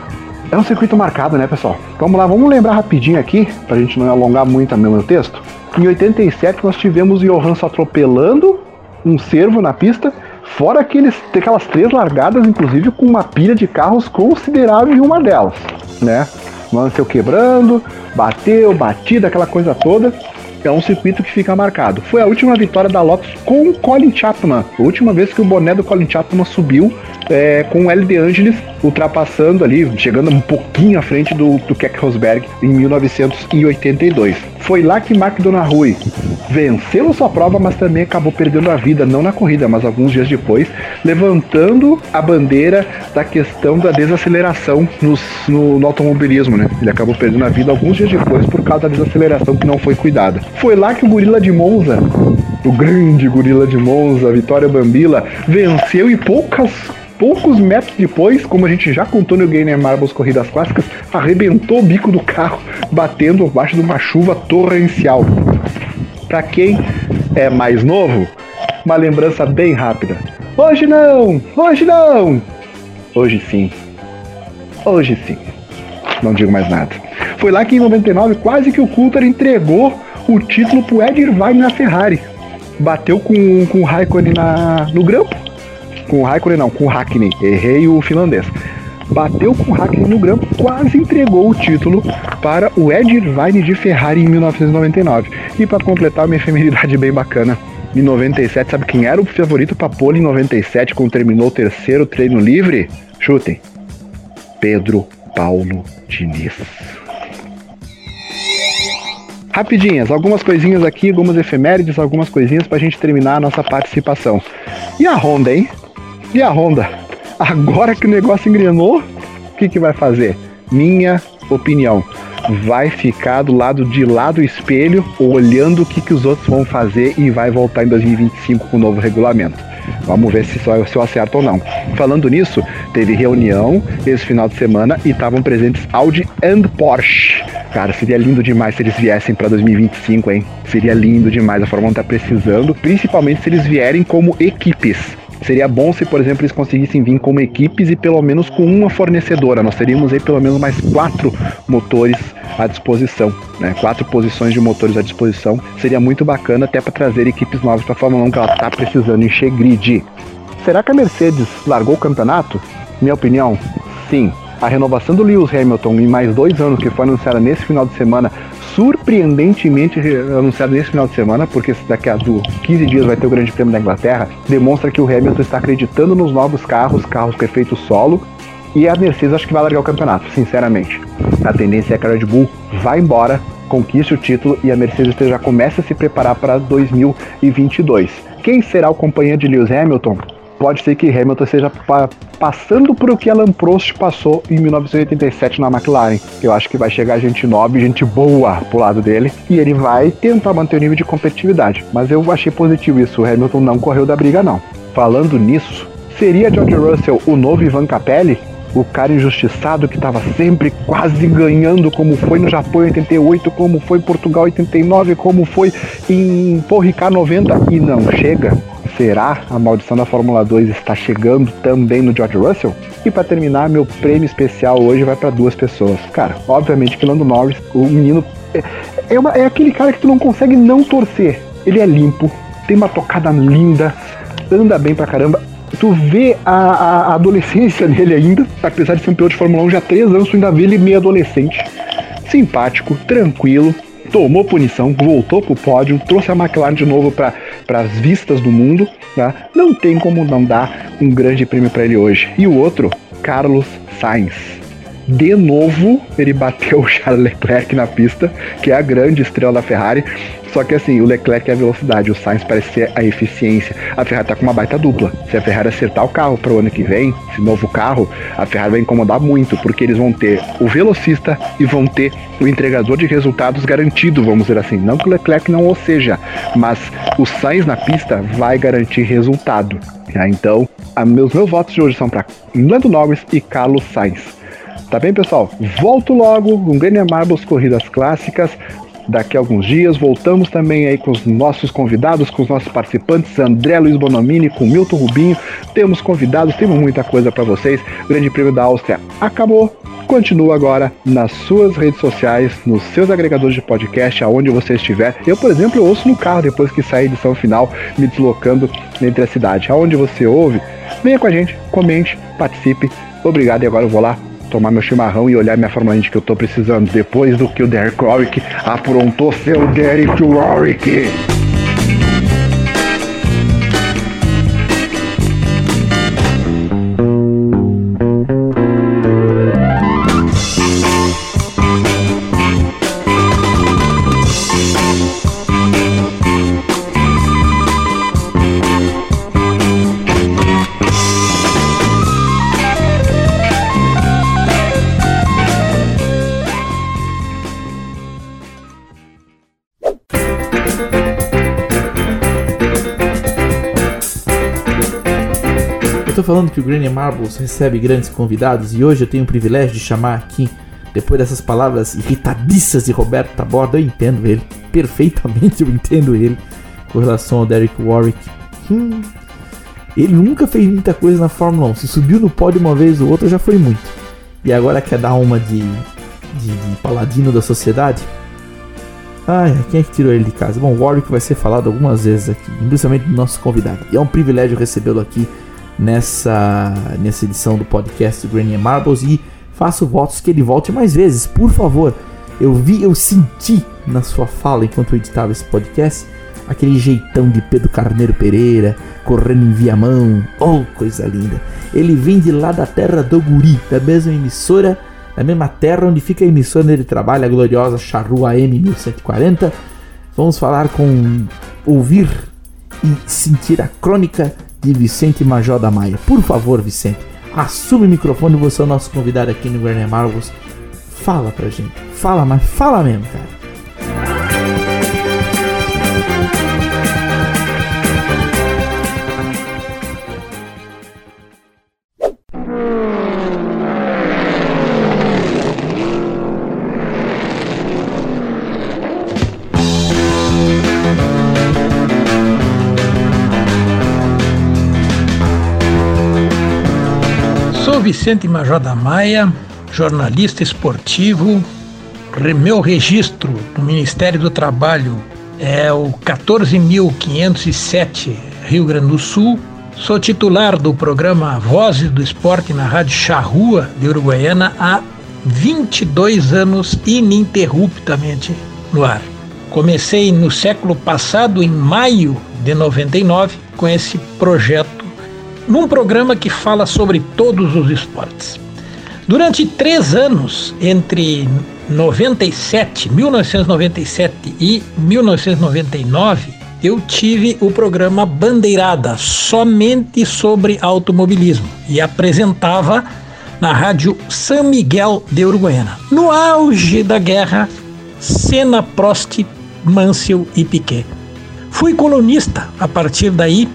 é um circuito marcado, né, pessoal? Vamos lá, vamos lembrar rapidinho aqui, pra gente não alongar muito também o texto. Em 87 nós tivemos Johansson atropelando um servo na pista, fora aqueles, aquelas três largadas, inclusive com uma pilha de carros considerável em uma delas, né? Mansell quebrando, bateu, batida, aquela coisa toda. É um circuito que fica marcado. Foi a última vitória da Lotus com o Colin Chapman. A última vez que o boné do Colin Chapman subiu é, com o L. De Angelis ultrapassando ali, chegando um pouquinho à frente do, do Keck Rosberg em 1982. Foi lá que Mark Donahue venceu sua prova, mas também acabou perdendo a vida, não na corrida, mas alguns dias depois, levantando a bandeira da questão da desaceleração nos, no, no automobilismo, né? Ele acabou perdendo a vida alguns dias depois por causa da desaceleração que não foi cuidada. Foi lá que o gorila de Monza, o grande gorila de Monza, Vitória Bambila, venceu e poucas poucos metros depois, como a gente já contou no Gainer Marbles Corridas Clássicas, arrebentou o bico do carro, batendo abaixo de uma chuva torrencial. Para quem é mais novo, uma lembrança bem rápida. Hoje não! Hoje não! Hoje sim. Hoje sim. Não digo mais nada. Foi lá que em 99 quase que o Coulter entregou o título pro Ed Irvine na Ferrari. Bateu com, com o Raikkonen na, no grampo. Com o Raikkonen não, com o Hackney. Errei o finlandês. Bateu com o Hackney no grampo, quase entregou o título para o Ed Irvine de Ferrari em 1999. E para completar uma efemeridade bem bacana, em 97, sabe quem era o favorito para pole em 97 quando terminou o terceiro treino livre? Chutem. Pedro Paulo Diniz. Rapidinhas, algumas coisinhas aqui, algumas efemérides, algumas coisinhas pra gente terminar a nossa participação. E a Honda, hein? E a Honda? Agora que o negócio engrenou, o que, que vai fazer? Minha opinião. Vai ficar do lado de lá do espelho, olhando o que, que os outros vão fazer e vai voltar em 2025 com o novo regulamento. Vamos ver se, se eu acerto ou não. Falando nisso, teve reunião esse final de semana e estavam presentes Audi and Porsche. Cara, seria lindo demais se eles viessem para 2025, hein? Seria lindo demais. A Fórmula 1 tá precisando, principalmente se eles vierem como equipes. Seria bom se, por exemplo, eles conseguissem vir como equipes e pelo menos com uma fornecedora. Nós teríamos aí pelo menos mais quatro motores à disposição, né? Quatro posições de motores à disposição. Seria muito bacana até para trazer equipes novas para a Fórmula 1 que ela tá precisando encher grid. Será que a Mercedes largou o campeonato? Minha opinião, sim. A renovação do Lewis Hamilton em mais dois anos, que foi anunciada nesse final de semana, surpreendentemente anunciada nesse final de semana, porque daqui a 15 dias vai ter o Grande Prêmio da Inglaterra, demonstra que o Hamilton está acreditando nos novos carros, carros com efeito solo, e a Mercedes acho que vai largar o campeonato, sinceramente. A tendência é que a Red Bull vá embora, conquiste o título e a Mercedes já começa a se preparar para 2022. Quem será o companheiro de Lewis Hamilton? Pode ser que Hamilton esteja pa passando por o que Alan Prost passou em 1987 na McLaren. Eu acho que vai chegar gente nova, gente boa pro lado dele, e ele vai tentar manter o nível de competitividade. Mas eu achei positivo isso, o Hamilton não correu da briga não. Falando nisso, seria George Russell o novo Ivan Capelli? O cara injustiçado que estava sempre quase ganhando, como foi no Japão em 88, como foi em Portugal em 89, como foi em Porricá 90 e não chega? Será a maldição da Fórmula 2 está chegando também no George Russell? E para terminar, meu prêmio especial hoje vai para duas pessoas. Cara, obviamente que Lando Norris, o menino é, é, uma- é aquele cara que tu não consegue não torcer. Ele é limpo, tem uma tocada linda, anda bem pra caramba. Tu vê a, a- adolescência [laughs] nele ainda, apesar de ser um piloto de Fórmula 1 já há três anos, tu ainda vê ele meio adolescente. Simpático, tranquilo, tomou punição, voltou pro pódio, trouxe a McLaren de novo para as vistas do mundo. Tá? Não tem como não dar um grande prêmio para ele hoje. E o outro, Carlos Sainz. De novo, ele bateu o Charles Leclerc na pista, que é a grande estrela da Ferrari. Só que assim, o Leclerc é a velocidade, o Sainz parece ser a eficiência. A Ferrari tá com uma baita dupla. Se a Ferrari acertar o carro para o ano que vem, esse novo carro, a Ferrari vai incomodar muito, porque eles vão ter o velocista e vão ter o entregador de resultados garantido, vamos dizer assim. Não que o Leclerc não o seja, mas o Sainz na pista vai garantir resultado. tá? Então, meus, meus votos de hoje são para Lando Norris e Carlos Sainz. Tá bem, pessoal? Volto logo com Grêmio Marbles Corridas Clássicas. Daqui a alguns dias voltamos também aí com os nossos convidados, com os nossos participantes, André Luiz Bonomini, com Milton Rubinho. Temos convidados, temos muita coisa para vocês. O Grande Prêmio da Áustria acabou. Continua agora nas suas redes sociais, nos seus agregadores de podcast, aonde você estiver. Eu, por exemplo, eu ouço no carro depois que sair a edição final, me deslocando entre a cidade. Aonde você ouve, venha com a gente, comente, participe. Obrigado e agora eu vou lá tomar meu chimarrão e olhar minha Fórmula 1 que eu tô precisando depois do que o Derek Warwick aprontou seu Derek Warwick. Falando que o Granny Marbles recebe grandes convidados e hoje eu tenho o privilégio de chamar aqui, depois dessas palavras irritadiças de Roberto Taborda, eu entendo ele, perfeitamente eu entendo ele, com relação ao Derek Warwick. Hum, ele nunca fez muita coisa na Fórmula 1, se subiu no pódio uma vez ou outra já foi muito. e agora quer dar uma de, de, de paladino da sociedade. Ai, quem é que tirou ele de casa? Bom, Warwick vai ser falado algumas vezes aqui, principalmente do nosso convidado. E é um privilégio recebê-lo aqui nessa, nessa edição do podcast do Granny Marbles e faço votos que ele volte mais vezes, por favor. Eu vi, eu senti na sua fala enquanto eu editava esse podcast aquele jeitão de Pedro Carneiro Pereira correndo em Viamão. Oh, coisa linda! Ele vem de lá da terra do Guri, da mesma emissora, da mesma terra onde fica a emissora onde ele trabalha, a gloriosa Charrua AM 1140. Vamos falar com ouvir e sentir a crônica de Vicente Major da Maia. Por favor, Vicente, assume o microfone, você é o nosso convidado aqui no Guardian Marvels. Fala pra gente. Fala, mas fala mesmo, cara. Sou Vicente Major da Maia, jornalista esportivo. Meu registro no Ministério do Trabalho é o 14.507, Rio Grande do Sul. Sou titular do programa Vozes do Esporte na Rádio Charrua de Uruguaiana há 22 anos ininterruptamente no ar. Comecei no século passado, em maio de 99, com esse projeto num programa que fala sobre todos os esportes. Durante três anos, entre 97, 1997 e 1999, eu tive o programa Bandeirada, somente sobre automobilismo, e apresentava na rádio São Miguel de Uruguaiana. No auge da guerra, Senna, Prost, Mansell e Piquet. Fui colunista a partir daí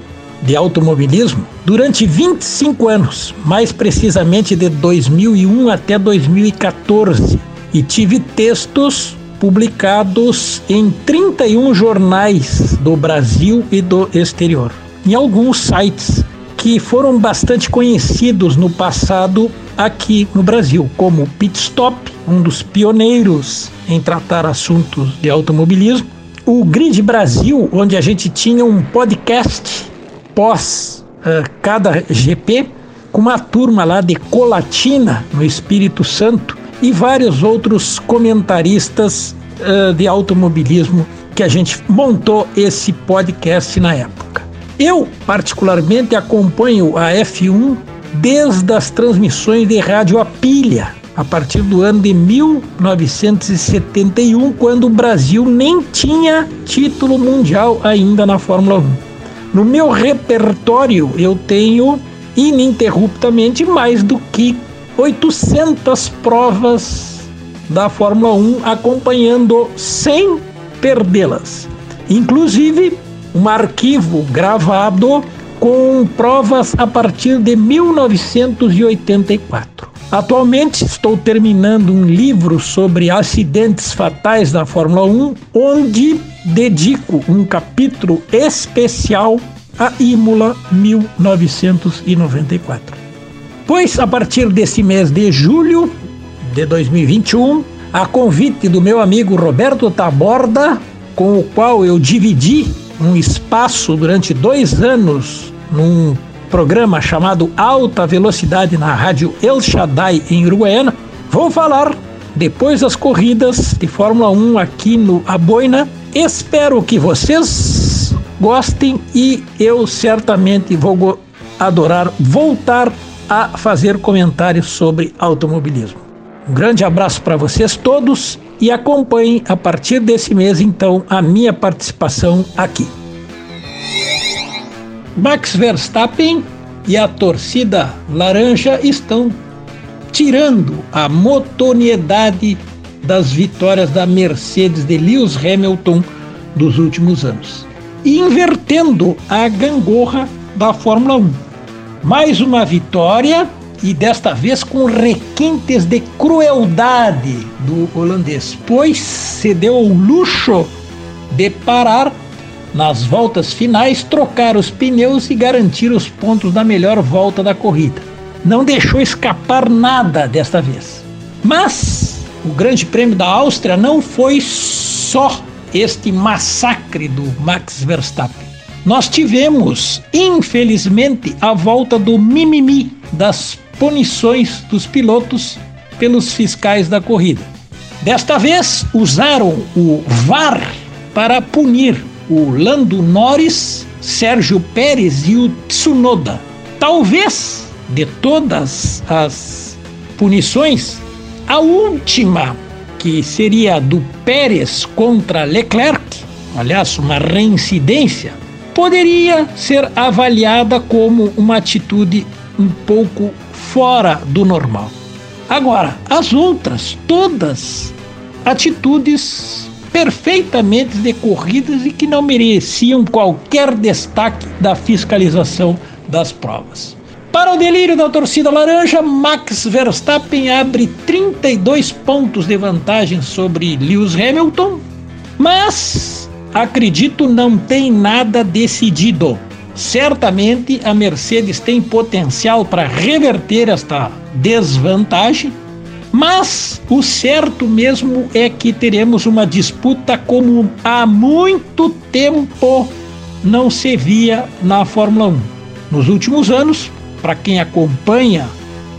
de automobilismo durante 25 anos, mais precisamente de 2001 até 2014, e tive textos publicados em 31 jornais do Brasil e do exterior, em alguns sites que foram bastante conhecidos no passado aqui no Brasil, como Pit Stop, um dos pioneiros em tratar assuntos de automobilismo, o Grid Brasil, onde a gente tinha um podcast pós uh, cada GP, com uma turma lá de Colatina, no Espírito Santo, e vários outros comentaristas uh, de automobilismo que a gente montou esse podcast na época. Eu, particularmente, acompanho a F1 desde as transmissões de rádio a pilha, a partir do ano de 1971, quando o Brasil nem tinha título mundial ainda na Fórmula 1. No meu repertório eu tenho ininterruptamente mais do que 800 provas da Fórmula 1 acompanhando sem perdê-las. Inclusive um arquivo gravado com provas a partir de 1984. Atualmente estou terminando um livro sobre acidentes fatais da Fórmula 1, onde dedico um capítulo especial a Imola 1994. Pois a partir desse mês de julho de 2021, a convite do meu amigo Roberto Taborda, com o qual eu dividi um espaço durante dois anos num programa chamado Alta Velocidade na rádio El Shaddai em Uruguaiana, vou falar depois das corridas de Fórmula 1 aqui no Aboina. Espero que vocês gostem e eu certamente vou adorar voltar a fazer comentários sobre automobilismo. Um grande abraço para vocês todos e acompanhem a partir desse mês então a minha participação aqui. Max Verstappen e a torcida laranja estão tirando a motoriedade das vitórias da Mercedes de Lewis Hamilton dos últimos anos e invertendo a gangorra da Fórmula 1. Mais uma vitória e desta vez com requintes de crueldade do holandês, pois se deu ao luxo de parar nas voltas finais, trocar os pneus e garantir os pontos da melhor volta da corrida. não deixou escapar nada desta vez. Mas o Grande Prêmio da Áustria não foi só este massacre do Max Verstappen. Nós tivemos, infelizmente, a volta do mimimi das punições dos pilotos pelos fiscais da corrida. Desta vez, usaram o VAR para punir o Lando Norris, Sérgio Pérez e o Tsunoda. Talvez, de todas as punições, a última, que seria do Pérez contra Leclerc, aliás, uma reincidência, poderia ser avaliada como uma atitude um pouco fora do normal. Agora, as outras, todas atitudes perfeitamente decorridas e que não mereciam qualquer destaque da fiscalização das provas. Para o delírio da torcida laranja, Max Verstappen abre 32 pontos de vantagem sobre Lewis Hamilton, mas acredito não tem nada decidido. Certamente a Mercedes tem potencial para reverter esta desvantagem, mas o certo mesmo é que teremos uma disputa como há muito tempo não se via na Fórmula 1. Nos últimos anos, para quem acompanha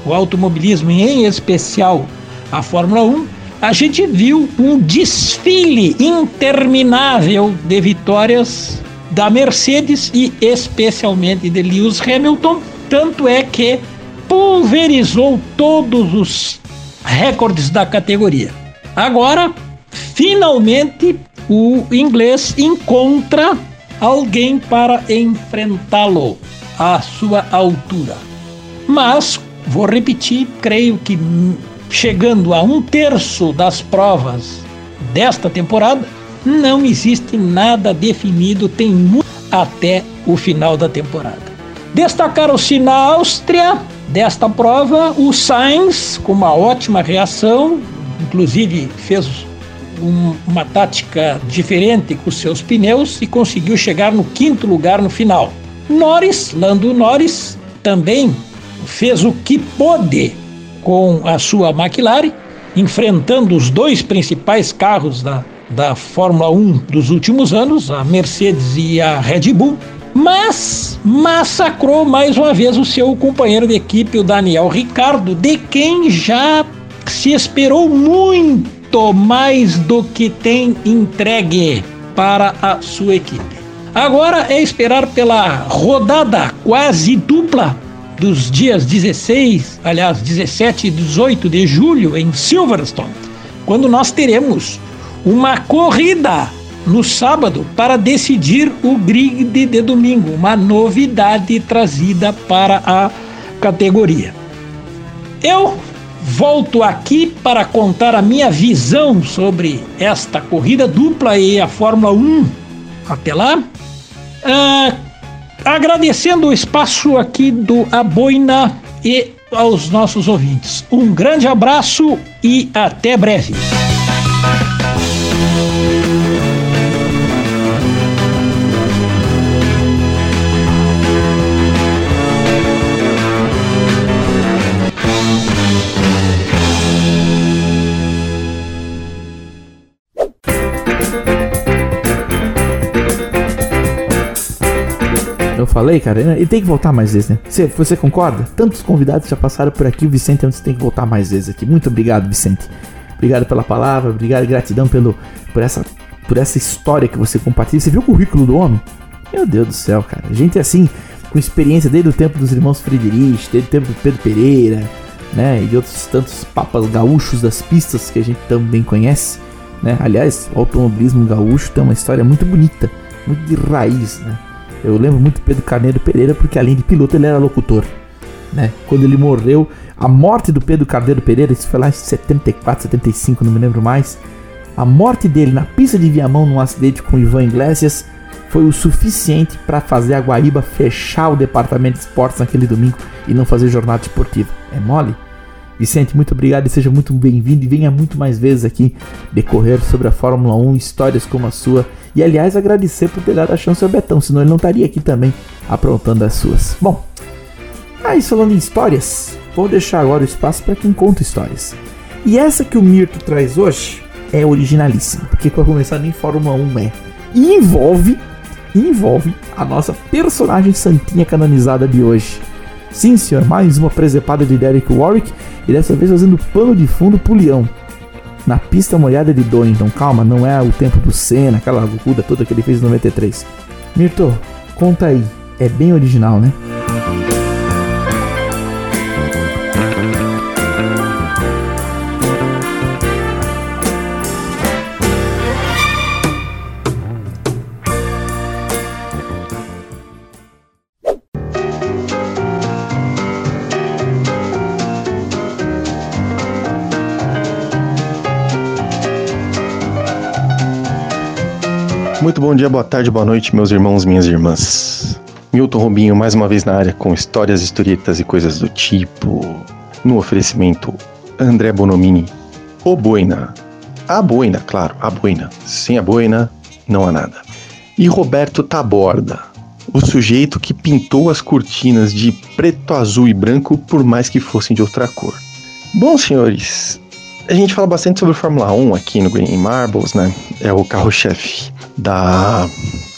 o automobilismo em especial a Fórmula 1, a gente viu um desfile interminável de vitórias da Mercedes e especialmente de Lewis Hamilton, tanto é que pulverizou todos os recordes da categoria. Agora, finalmente, o inglês encontra alguém para enfrentá-lo à sua altura. Mas, vou repetir, creio que chegando a um terço das provas desta temporada, não existe nada definido, tem muito até o final da temporada. Destacaram-se na Áustria desta prova o Sainz com uma ótima reação, inclusive fez um, uma tática diferente com seus pneus e conseguiu chegar no quinto lugar no final. Norris, Lando Norris, também fez o que pôde com a sua McLaren, enfrentando os dois principais carros da, da Fórmula 1 dos últimos anos, a Mercedes e a Red Bull, mas massacrou mais uma vez o seu companheiro de equipe, o Daniel Ricardo, de quem já se esperou muito mais do que tem entregue para a sua equipe. Agora é esperar pela rodada quase dupla dos dias 16, aliás, 17 e 18 de julho em Silverstone, quando nós teremos uma corrida no sábado para decidir o grid de domingo, uma novidade trazida para a categoria. Eu volto aqui para contar a minha visão sobre esta corrida dupla e a Fórmula 1. Até lá. Ah, agradecendo o espaço aqui do Aboina e aos nossos ouvintes. Um grande abraço e até breve. Eu falei, cara, e tem que voltar mais vezes, né? Você, você concorda? Tantos convidados já passaram por aqui, o Vicente antes tem que voltar mais vezes aqui. Muito obrigado, Vicente. Obrigado pela palavra, obrigado, gratidão pelo, por, essa, por essa história que você compartilha. Você viu o currículo do homem? Meu Deus do céu, cara. Gente assim, com experiência desde o tempo dos irmãos Friedrich, desde o tempo do Pedro Pereira, né? E de outros tantos papas gaúchos das pistas que a gente também conhece, né? Aliás, o automobilismo gaúcho tem uma história muito bonita, muito de raiz, né? Eu lembro muito Pedro Carneiro Pereira porque além de piloto ele era locutor, né? Quando ele morreu, a morte do Pedro Carneiro Pereira, isso foi lá em 74, 75, não me lembro mais. A morte dele na pista de Viamão num acidente com Ivan Iglesias foi o suficiente para fazer a Guaíba fechar o departamento de esportes naquele domingo e não fazer jornada esportiva. É mole? Vicente, muito obrigado e seja muito bem-vindo e venha muito mais vezes aqui decorrer sobre a Fórmula 1, histórias como a sua. E aliás, agradecer por ter dado a chance ao Betão, senão ele não estaria aqui também aprontando as suas. Bom, Ah, e falando em histórias, vou deixar agora o espaço para quem conta histórias. E essa que o Mirto traz hoje é originalíssima, porque para começar nem Fórmula 1 é. E envolve, envolve a nossa personagem santinha canonizada de hoje. Sim, senhor, mais uma presepada de Derek Warwick e dessa vez fazendo pano de fundo pro leão. Na pista molhada de Donington, calma, não é o tempo do Senna, aquela loucura toda que ele fez em 93. Mirto, conta aí, é bem original, né? Muito bom dia, boa tarde, boa noite, meus irmãos, minhas irmãs. Milton Robinho mais uma vez na área com histórias, historietas e coisas do tipo. No oferecimento, André Bonomini, o Boina. A Boina, claro, a Boina. Sem a Boina, não há nada. E Roberto Taborda, o sujeito que pintou as cortinas de preto, azul e branco por mais que fossem de outra cor. Bom, senhores, a gente fala bastante sobre Fórmula 1 aqui no Green Marbles, né? É o carro-chefe da,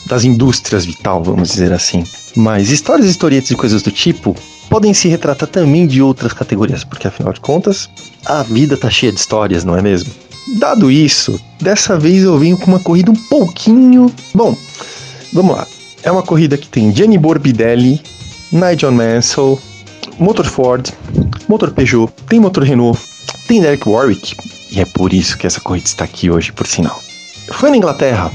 das indústrias vital, vamos dizer assim. Mas histórias, historietas e coisas do tipo podem se retratar também de outras categorias, porque afinal de contas, a vida tá cheia de histórias, não é mesmo? Dado isso, dessa vez eu venho com uma corrida um pouquinho. Bom, vamos lá. É uma corrida que tem Gianni Morbidelli, Nigel Mansell, motor Ford, motor Peugeot, tem motor Renault, tem Derek Warwick, e é por isso que essa corrida está aqui hoje, por sinal. Foi na Inglaterra,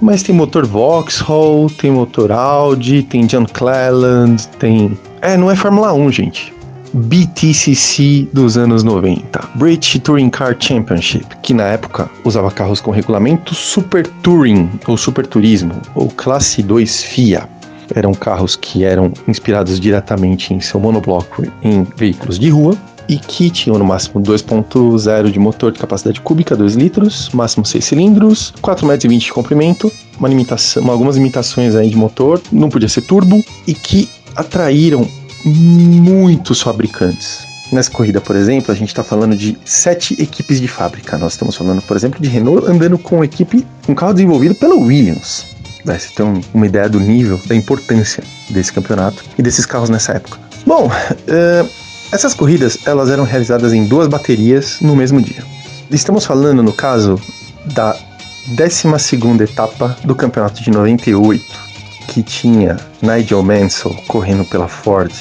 mas tem motor Vauxhall, tem motor Audi, tem John Cleland, tem. É, não é Fórmula 1, gente. BTCC dos anos 90, British Touring Car Championship, que na época usava carros com regulamento Super Touring ou Super Turismo ou Classe 2 FIA. Eram carros que eram inspirados diretamente em seu monobloco em veículos de rua e que tinham no máximo 2.0 de motor de capacidade cúbica, 2 litros, máximo 6 cilindros, 4,20 metros de comprimento, uma limitação, algumas limitações aí de motor, não podia ser turbo e que atraíram muitos fabricantes. Nessa corrida, por exemplo, a gente está falando de sete equipes de fábrica. Nós estamos falando, por exemplo, de Renault andando com equipe, um carro desenvolvido pela Williams. Você tem uma ideia do nível, da importância desse campeonato e desses carros nessa época. Bom, uh, essas corridas elas eram realizadas em duas baterias no mesmo dia. Estamos falando, no caso, da 12 etapa do campeonato de 98, que tinha Nigel Mansell correndo pela Ford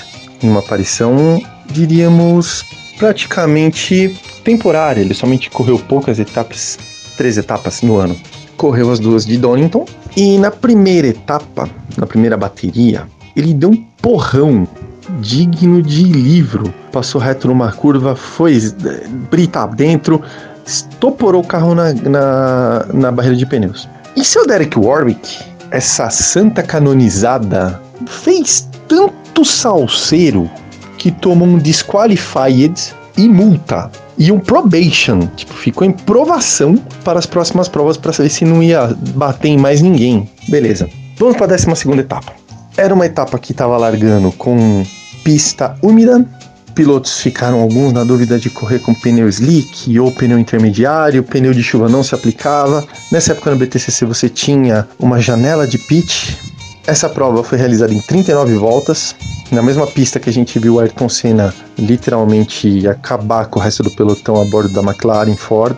em uma aparição, diríamos, praticamente temporária. Ele somente correu poucas etapas, três etapas no ano. Correu as duas de Donington e na primeira etapa, na primeira bateria, ele deu um porrão digno de livro. Passou reto numa curva, foi eh, brita dentro, estoporou o carro na, na, na barreira de pneus. E seu Derek Warwick, essa santa canonizada, fez tanto salseiro que tomou um disqualified e multa. E um probation, tipo, ficou em provação para as próximas provas para saber se não ia bater em mais ninguém. Beleza. Vamos para a 12 etapa. Era uma etapa que estava largando com pista úmida. Pilotos ficaram alguns na dúvida de correr com pneu slick ou pneu intermediário, pneu de chuva não se aplicava. Nessa época no BTCC você tinha uma janela de pitch. Essa prova foi realizada em 39 voltas, na mesma pista que a gente viu o Ayrton Senna literalmente acabar com o resto do pelotão a bordo da McLaren Ford.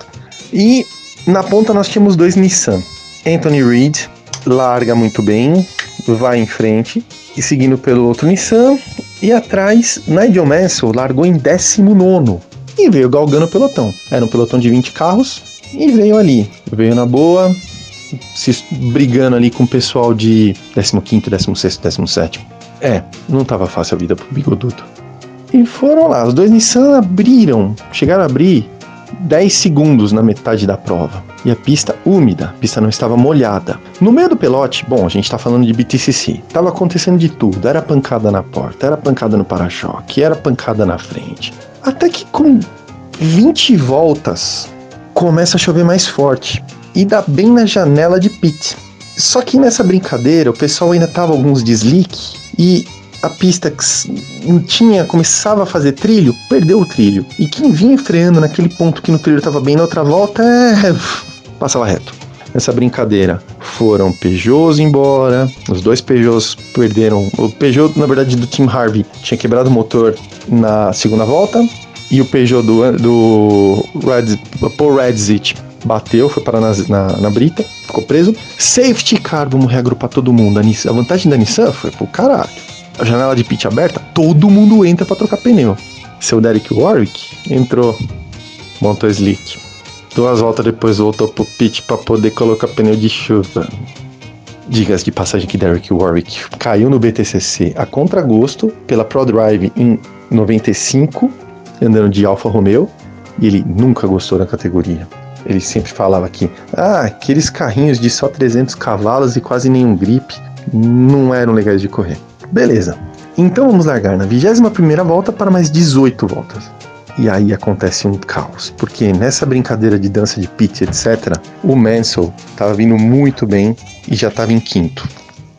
E na ponta nós tínhamos dois Nissan. Anthony Reid larga muito bem, vai em frente e seguindo pelo outro Nissan. E atrás, Nigel Mansell largou em 19 e veio galgando o pelotão. Era um pelotão de 20 carros e veio ali. Veio na boa, se brigando ali com o pessoal de 15, 16, 17. É, não tava fácil a vida pro bigodudo. E foram lá, os dois Nissan abriram, chegaram a abrir 10 segundos na metade da prova. E a pista úmida, a pista não estava molhada. No meio do pelote, bom, a gente está falando de BTCC, tava acontecendo de tudo. Era pancada na porta, era pancada no para-choque, era pancada na frente. Até que com 20 voltas começa a chover mais forte e dá bem na janela de pit. Só que nessa brincadeira o pessoal ainda tava alguns de slick e a pista que tinha, começava a fazer trilho, perdeu o trilho. E quem vinha freando naquele ponto que no trilho estava bem na outra volta, é, passava reto. Nessa brincadeira foram Peugeots embora, os dois Peugeots perderam. O Peugeot, na verdade, do Tim Harvey tinha quebrado o motor na segunda volta, e o Peugeot do, do Red, Paul Redzit bateu, foi parar na, na, na brita, ficou preso. Safety car, vamos reagrupar todo mundo. A, a vantagem da Nissan foi pro caralho. A janela de pit aberta, todo mundo entra pra trocar pneu. Seu Derek Warwick entrou, montou slick. Duas voltas depois voltou pro pit pra poder colocar pneu de chuva. Diga-se de passagem que Derek Warwick caiu no BTCC a contragosto pela ProDrive em 95, andando de Alfa Romeo, e ele nunca gostou da categoria. Ele sempre falava que, ah, aqueles carrinhos de só 300 cavalos e quase nenhum grip não eram legais de correr. Beleza. Então vamos largar na 21ª volta para mais 18 voltas. E aí acontece um caos, porque nessa brincadeira de dança de pit, etc., o Mansell estava vindo muito bem e já estava em quinto.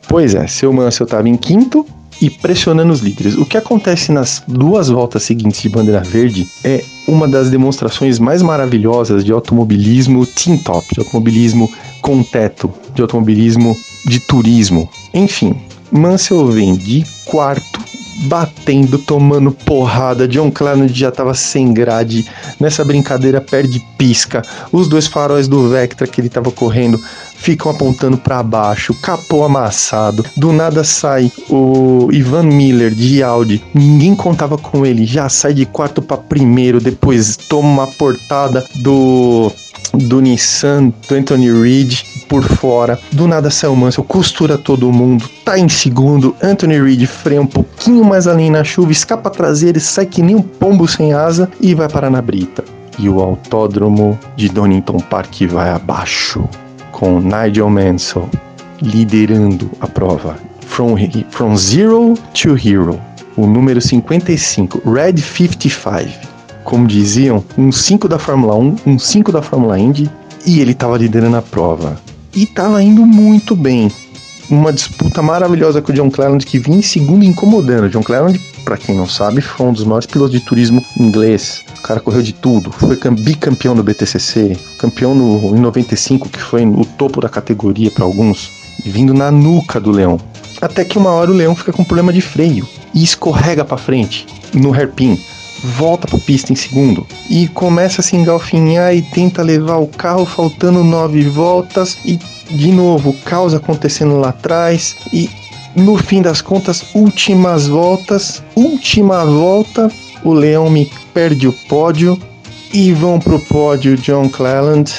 Pois é, seu Mansell estava em quinto e pressionando os líderes. O que acontece nas duas voltas seguintes de bandeira verde é uma das demonstrações mais maravilhosas de automobilismo team top, de automobilismo com teto, de automobilismo de turismo. Enfim, Mansell vem de quarto batendo, tomando porrada. John Clarence já tava sem grade. Nessa brincadeira perde pisca. Os dois faróis do Vectra que ele tava correndo ficam apontando para baixo. Capô amassado. Do nada sai o Ivan Miller de Audi. Ninguém contava com ele. Já sai de quarto para primeiro. Depois toma uma portada do do Nissan, do Anthony Reid por fora. Do nada o Mansell, costura todo mundo, tá em segundo. Anthony Reid freia um pouquinho mais além na chuva, escapa traseira, sai que nem um pombo sem asa e vai parar na brita. E o autódromo de Donington Park vai abaixo, com Nigel Mansell liderando a prova. From, from Zero to Hero. O número 55, Red 55 como diziam, um 5 da Fórmula 1, um 5 da Fórmula Indy, e ele estava liderando a prova. E estava indo muito bem. Uma disputa maravilhosa com o John Clarence, que vinha em segundo incomodando. John Clarence, para quem não sabe, foi um dos maiores pilotos de turismo inglês. O cara correu de tudo. Foi cam- bicampeão do BTCC, campeão no, em 95, que foi o topo da categoria para alguns, vindo na nuca do Leão. Até que uma hora o Leão fica com problema de freio e escorrega para frente no hairpin volta pra pista em segundo e começa a se engalfinhar e tenta levar o carro faltando nove voltas e de novo caos acontecendo lá atrás e no fim das contas últimas voltas última volta o Leão me perde o pódio e vão pro pódio John Cleland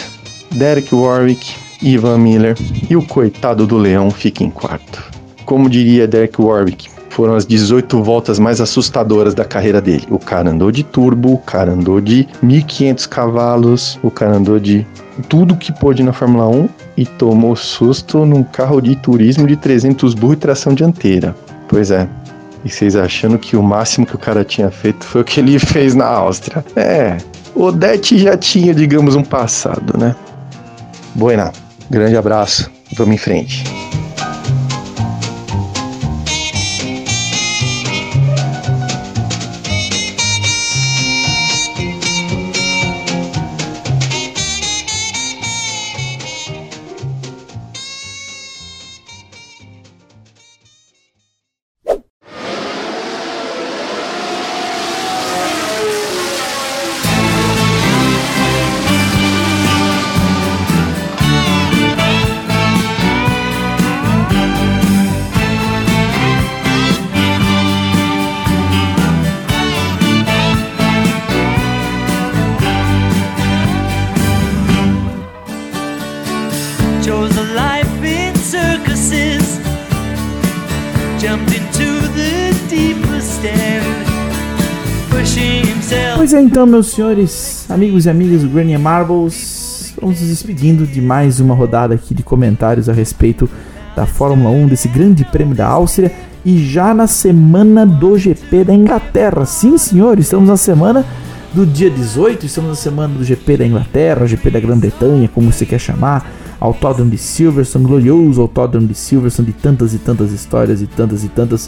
Derek Warwick Ivan Miller e o coitado do Leão fica em quarto. Como diria Derek Warwick foram as 18 voltas mais assustadoras da carreira dele. O cara andou de turbo, o cara andou de 1500 cavalos, o cara andou de tudo que pôde na Fórmula 1 e tomou susto num carro de turismo de 300 burros e tração dianteira. Pois é. E vocês achando que o máximo que o cara tinha feito foi o que ele [laughs] fez na Áustria. É, Odete já tinha, digamos, um passado, né? Buena, grande abraço, vamos em frente. Então, meus senhores, amigos e amigas do Granny Marbles, vamos nos despedindo de mais uma rodada aqui de comentários a respeito da Fórmula 1, desse grande prêmio da Áustria, e já na semana do GP da Inglaterra. Sim, senhores, estamos na semana do dia 18, estamos na semana do GP da Inglaterra, GP da Grã-Bretanha, como você quer chamar, Autódromo de Silverstone, glorioso Autódromo de Silverstone, de tantas e tantas histórias e tantas e tantas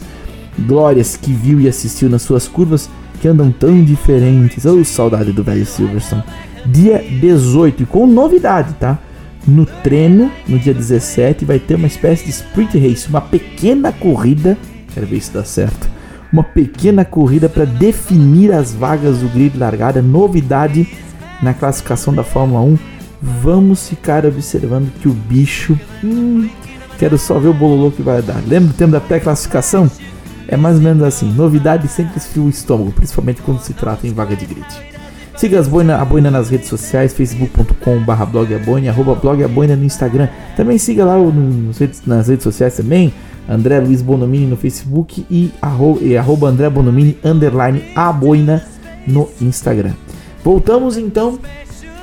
glórias que viu e assistiu nas suas curvas que andam tão diferentes. Oh, saudade do velho Silverstone. Dia 18, e com novidade, tá? No treino, no dia 17, vai ter uma espécie de sprint race, uma pequena corrida. Quero ver se dá certo. Uma pequena corrida para definir as vagas do grid largada. Novidade na classificação da Fórmula 1. Vamos ficar observando que o bicho. Hum, quero só ver o bololô que vai dar. Lembra do tempo da pré-classificação? É mais ou menos assim. Novidade sempre esfria o estômago, principalmente quando se trata em vaga de grid. Siga as boina, a Boina nas redes sociais, facebook.com.br blogaboina, arroba blogaboina no Instagram. Também siga lá no, nas redes sociais também, André Luiz Bonomini no Facebook e arroba, e arroba André Bonomini, underline no Instagram. Voltamos então,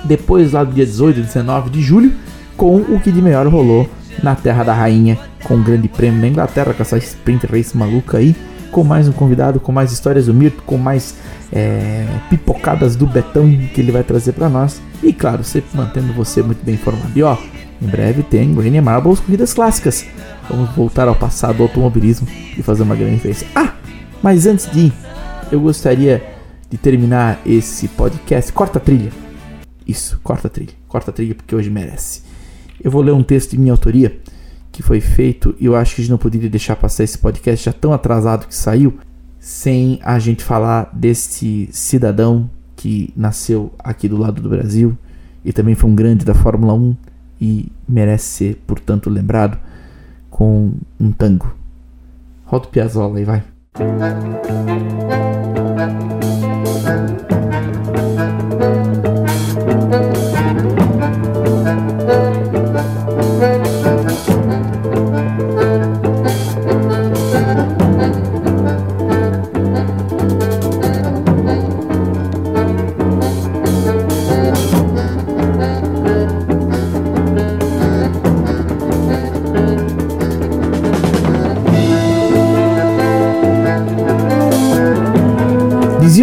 depois lá do dia 18 e 19 de julho, com o que de melhor rolou na Terra da Rainha, com o grande prêmio na Inglaterra, com essa sprint race maluca aí, com mais um convidado, com mais histórias do Mirto, com mais é, pipocadas do Betão que ele vai trazer para nós. E claro, sempre mantendo você muito bem informado. E ó, em breve tem Granny Marbles Corridas Clássicas. Vamos voltar ao passado do automobilismo e fazer uma grande diferença. Ah, mas antes de ir, eu gostaria de terminar esse podcast. Corta a trilha. Isso, corta a trilha. Corta a trilha porque hoje merece. Eu vou ler um texto de minha autoria que foi feito e eu acho que a gente não poderia deixar passar esse podcast já tão atrasado que saiu sem a gente falar desse cidadão que nasceu aqui do lado do Brasil e também foi um grande da Fórmula 1 e merece ser, portanto, lembrado com um tango. Roda o Piazzolla aí, vai.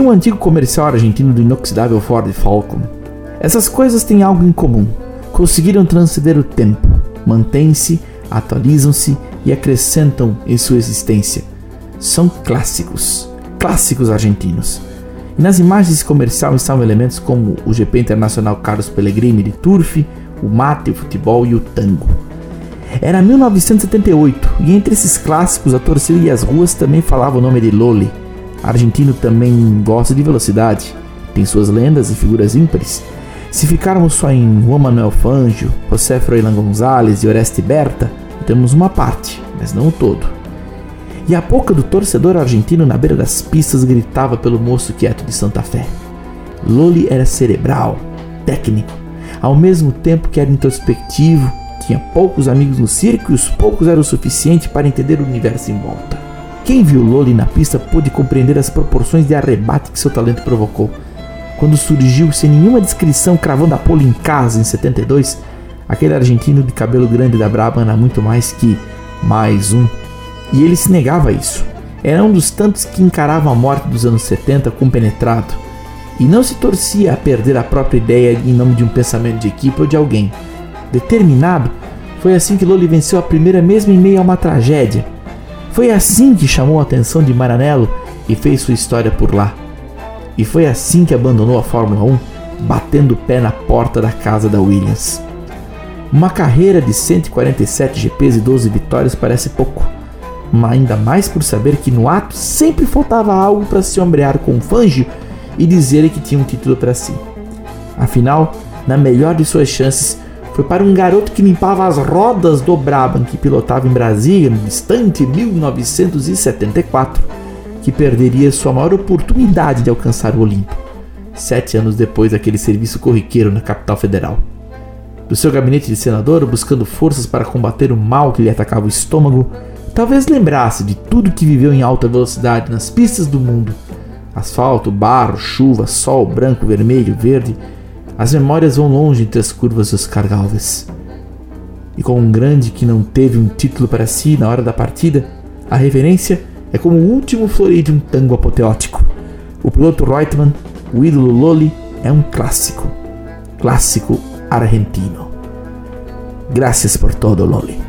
Um antigo comercial argentino do inoxidável Ford Falcon. Essas coisas têm algo em comum. Conseguiram transcender o tempo, mantêm-se, atualizam-se e acrescentam em sua existência. São clássicos, clássicos argentinos. E nas imagens desse comercial estavam elementos como o GP Internacional Carlos Pellegrini de Turf, o mate, o futebol e o tango. Era 1978 e entre esses clássicos a torcida e as ruas também falava o nome de Loli. Argentino também gosta de velocidade, tem suas lendas e figuras ímpares. Se ficarmos só em Juan Manuel Fangio, José Froilán González e Oreste Berta, temos uma parte, mas não o todo. E a boca do torcedor argentino na beira das pistas gritava pelo moço quieto de Santa Fé. Loli era cerebral, técnico, ao mesmo tempo que era introspectivo, tinha poucos amigos no circo e os poucos eram o suficiente para entender o universo em volta. Quem viu Loli na pista pôde compreender as proporções de arrebate que seu talento provocou. Quando surgiu sem nenhuma descrição cravando a pole em casa em 72, aquele argentino de cabelo grande da Brabham era muito mais que mais um. E ele se negava a isso. Era um dos tantos que encarava a morte dos anos 70 compenetrado e não se torcia a perder a própria ideia em nome de um pensamento de equipe ou de alguém. Determinado, foi assim que Loli venceu a primeira mesmo em meio a uma tragédia. Foi assim que chamou a atenção de Maranello e fez sua história por lá. E foi assim que abandonou a Fórmula 1, batendo o pé na porta da casa da Williams. Uma carreira de 147 GPs e 12 vitórias parece pouco, mas ainda mais por saber que no ato sempre faltava algo para se ombrear com o Fangio e dizer que tinha um título para si. Afinal, na melhor de suas chances, foi para um garoto que limpava as rodas do Brabham que pilotava em Brasília no distante 1974 que perderia sua maior oportunidade de alcançar o Olimpo, sete anos depois daquele serviço corriqueiro na capital federal. Do seu gabinete de senador, buscando forças para combater o mal que lhe atacava o estômago, talvez lembrasse de tudo que viveu em alta velocidade nas pistas do mundo: asfalto, barro, chuva, sol, branco, vermelho, verde. As memórias vão longe entre as curvas dos Cargalves. E com um grande que não teve um título para si na hora da partida, a reverência é como o último floreio de um tango apoteótico. O piloto Reutemann, o ídolo Loli, é um clássico. Clássico argentino. Gracias por todo, Loli.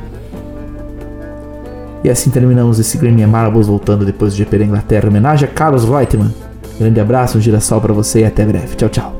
E assim terminamos esse Grammy Marbles voltando depois do GP da Inglaterra. Homenagem a Carlos Reutemann. Grande abraço, um girassol para você e até breve. Tchau, tchau.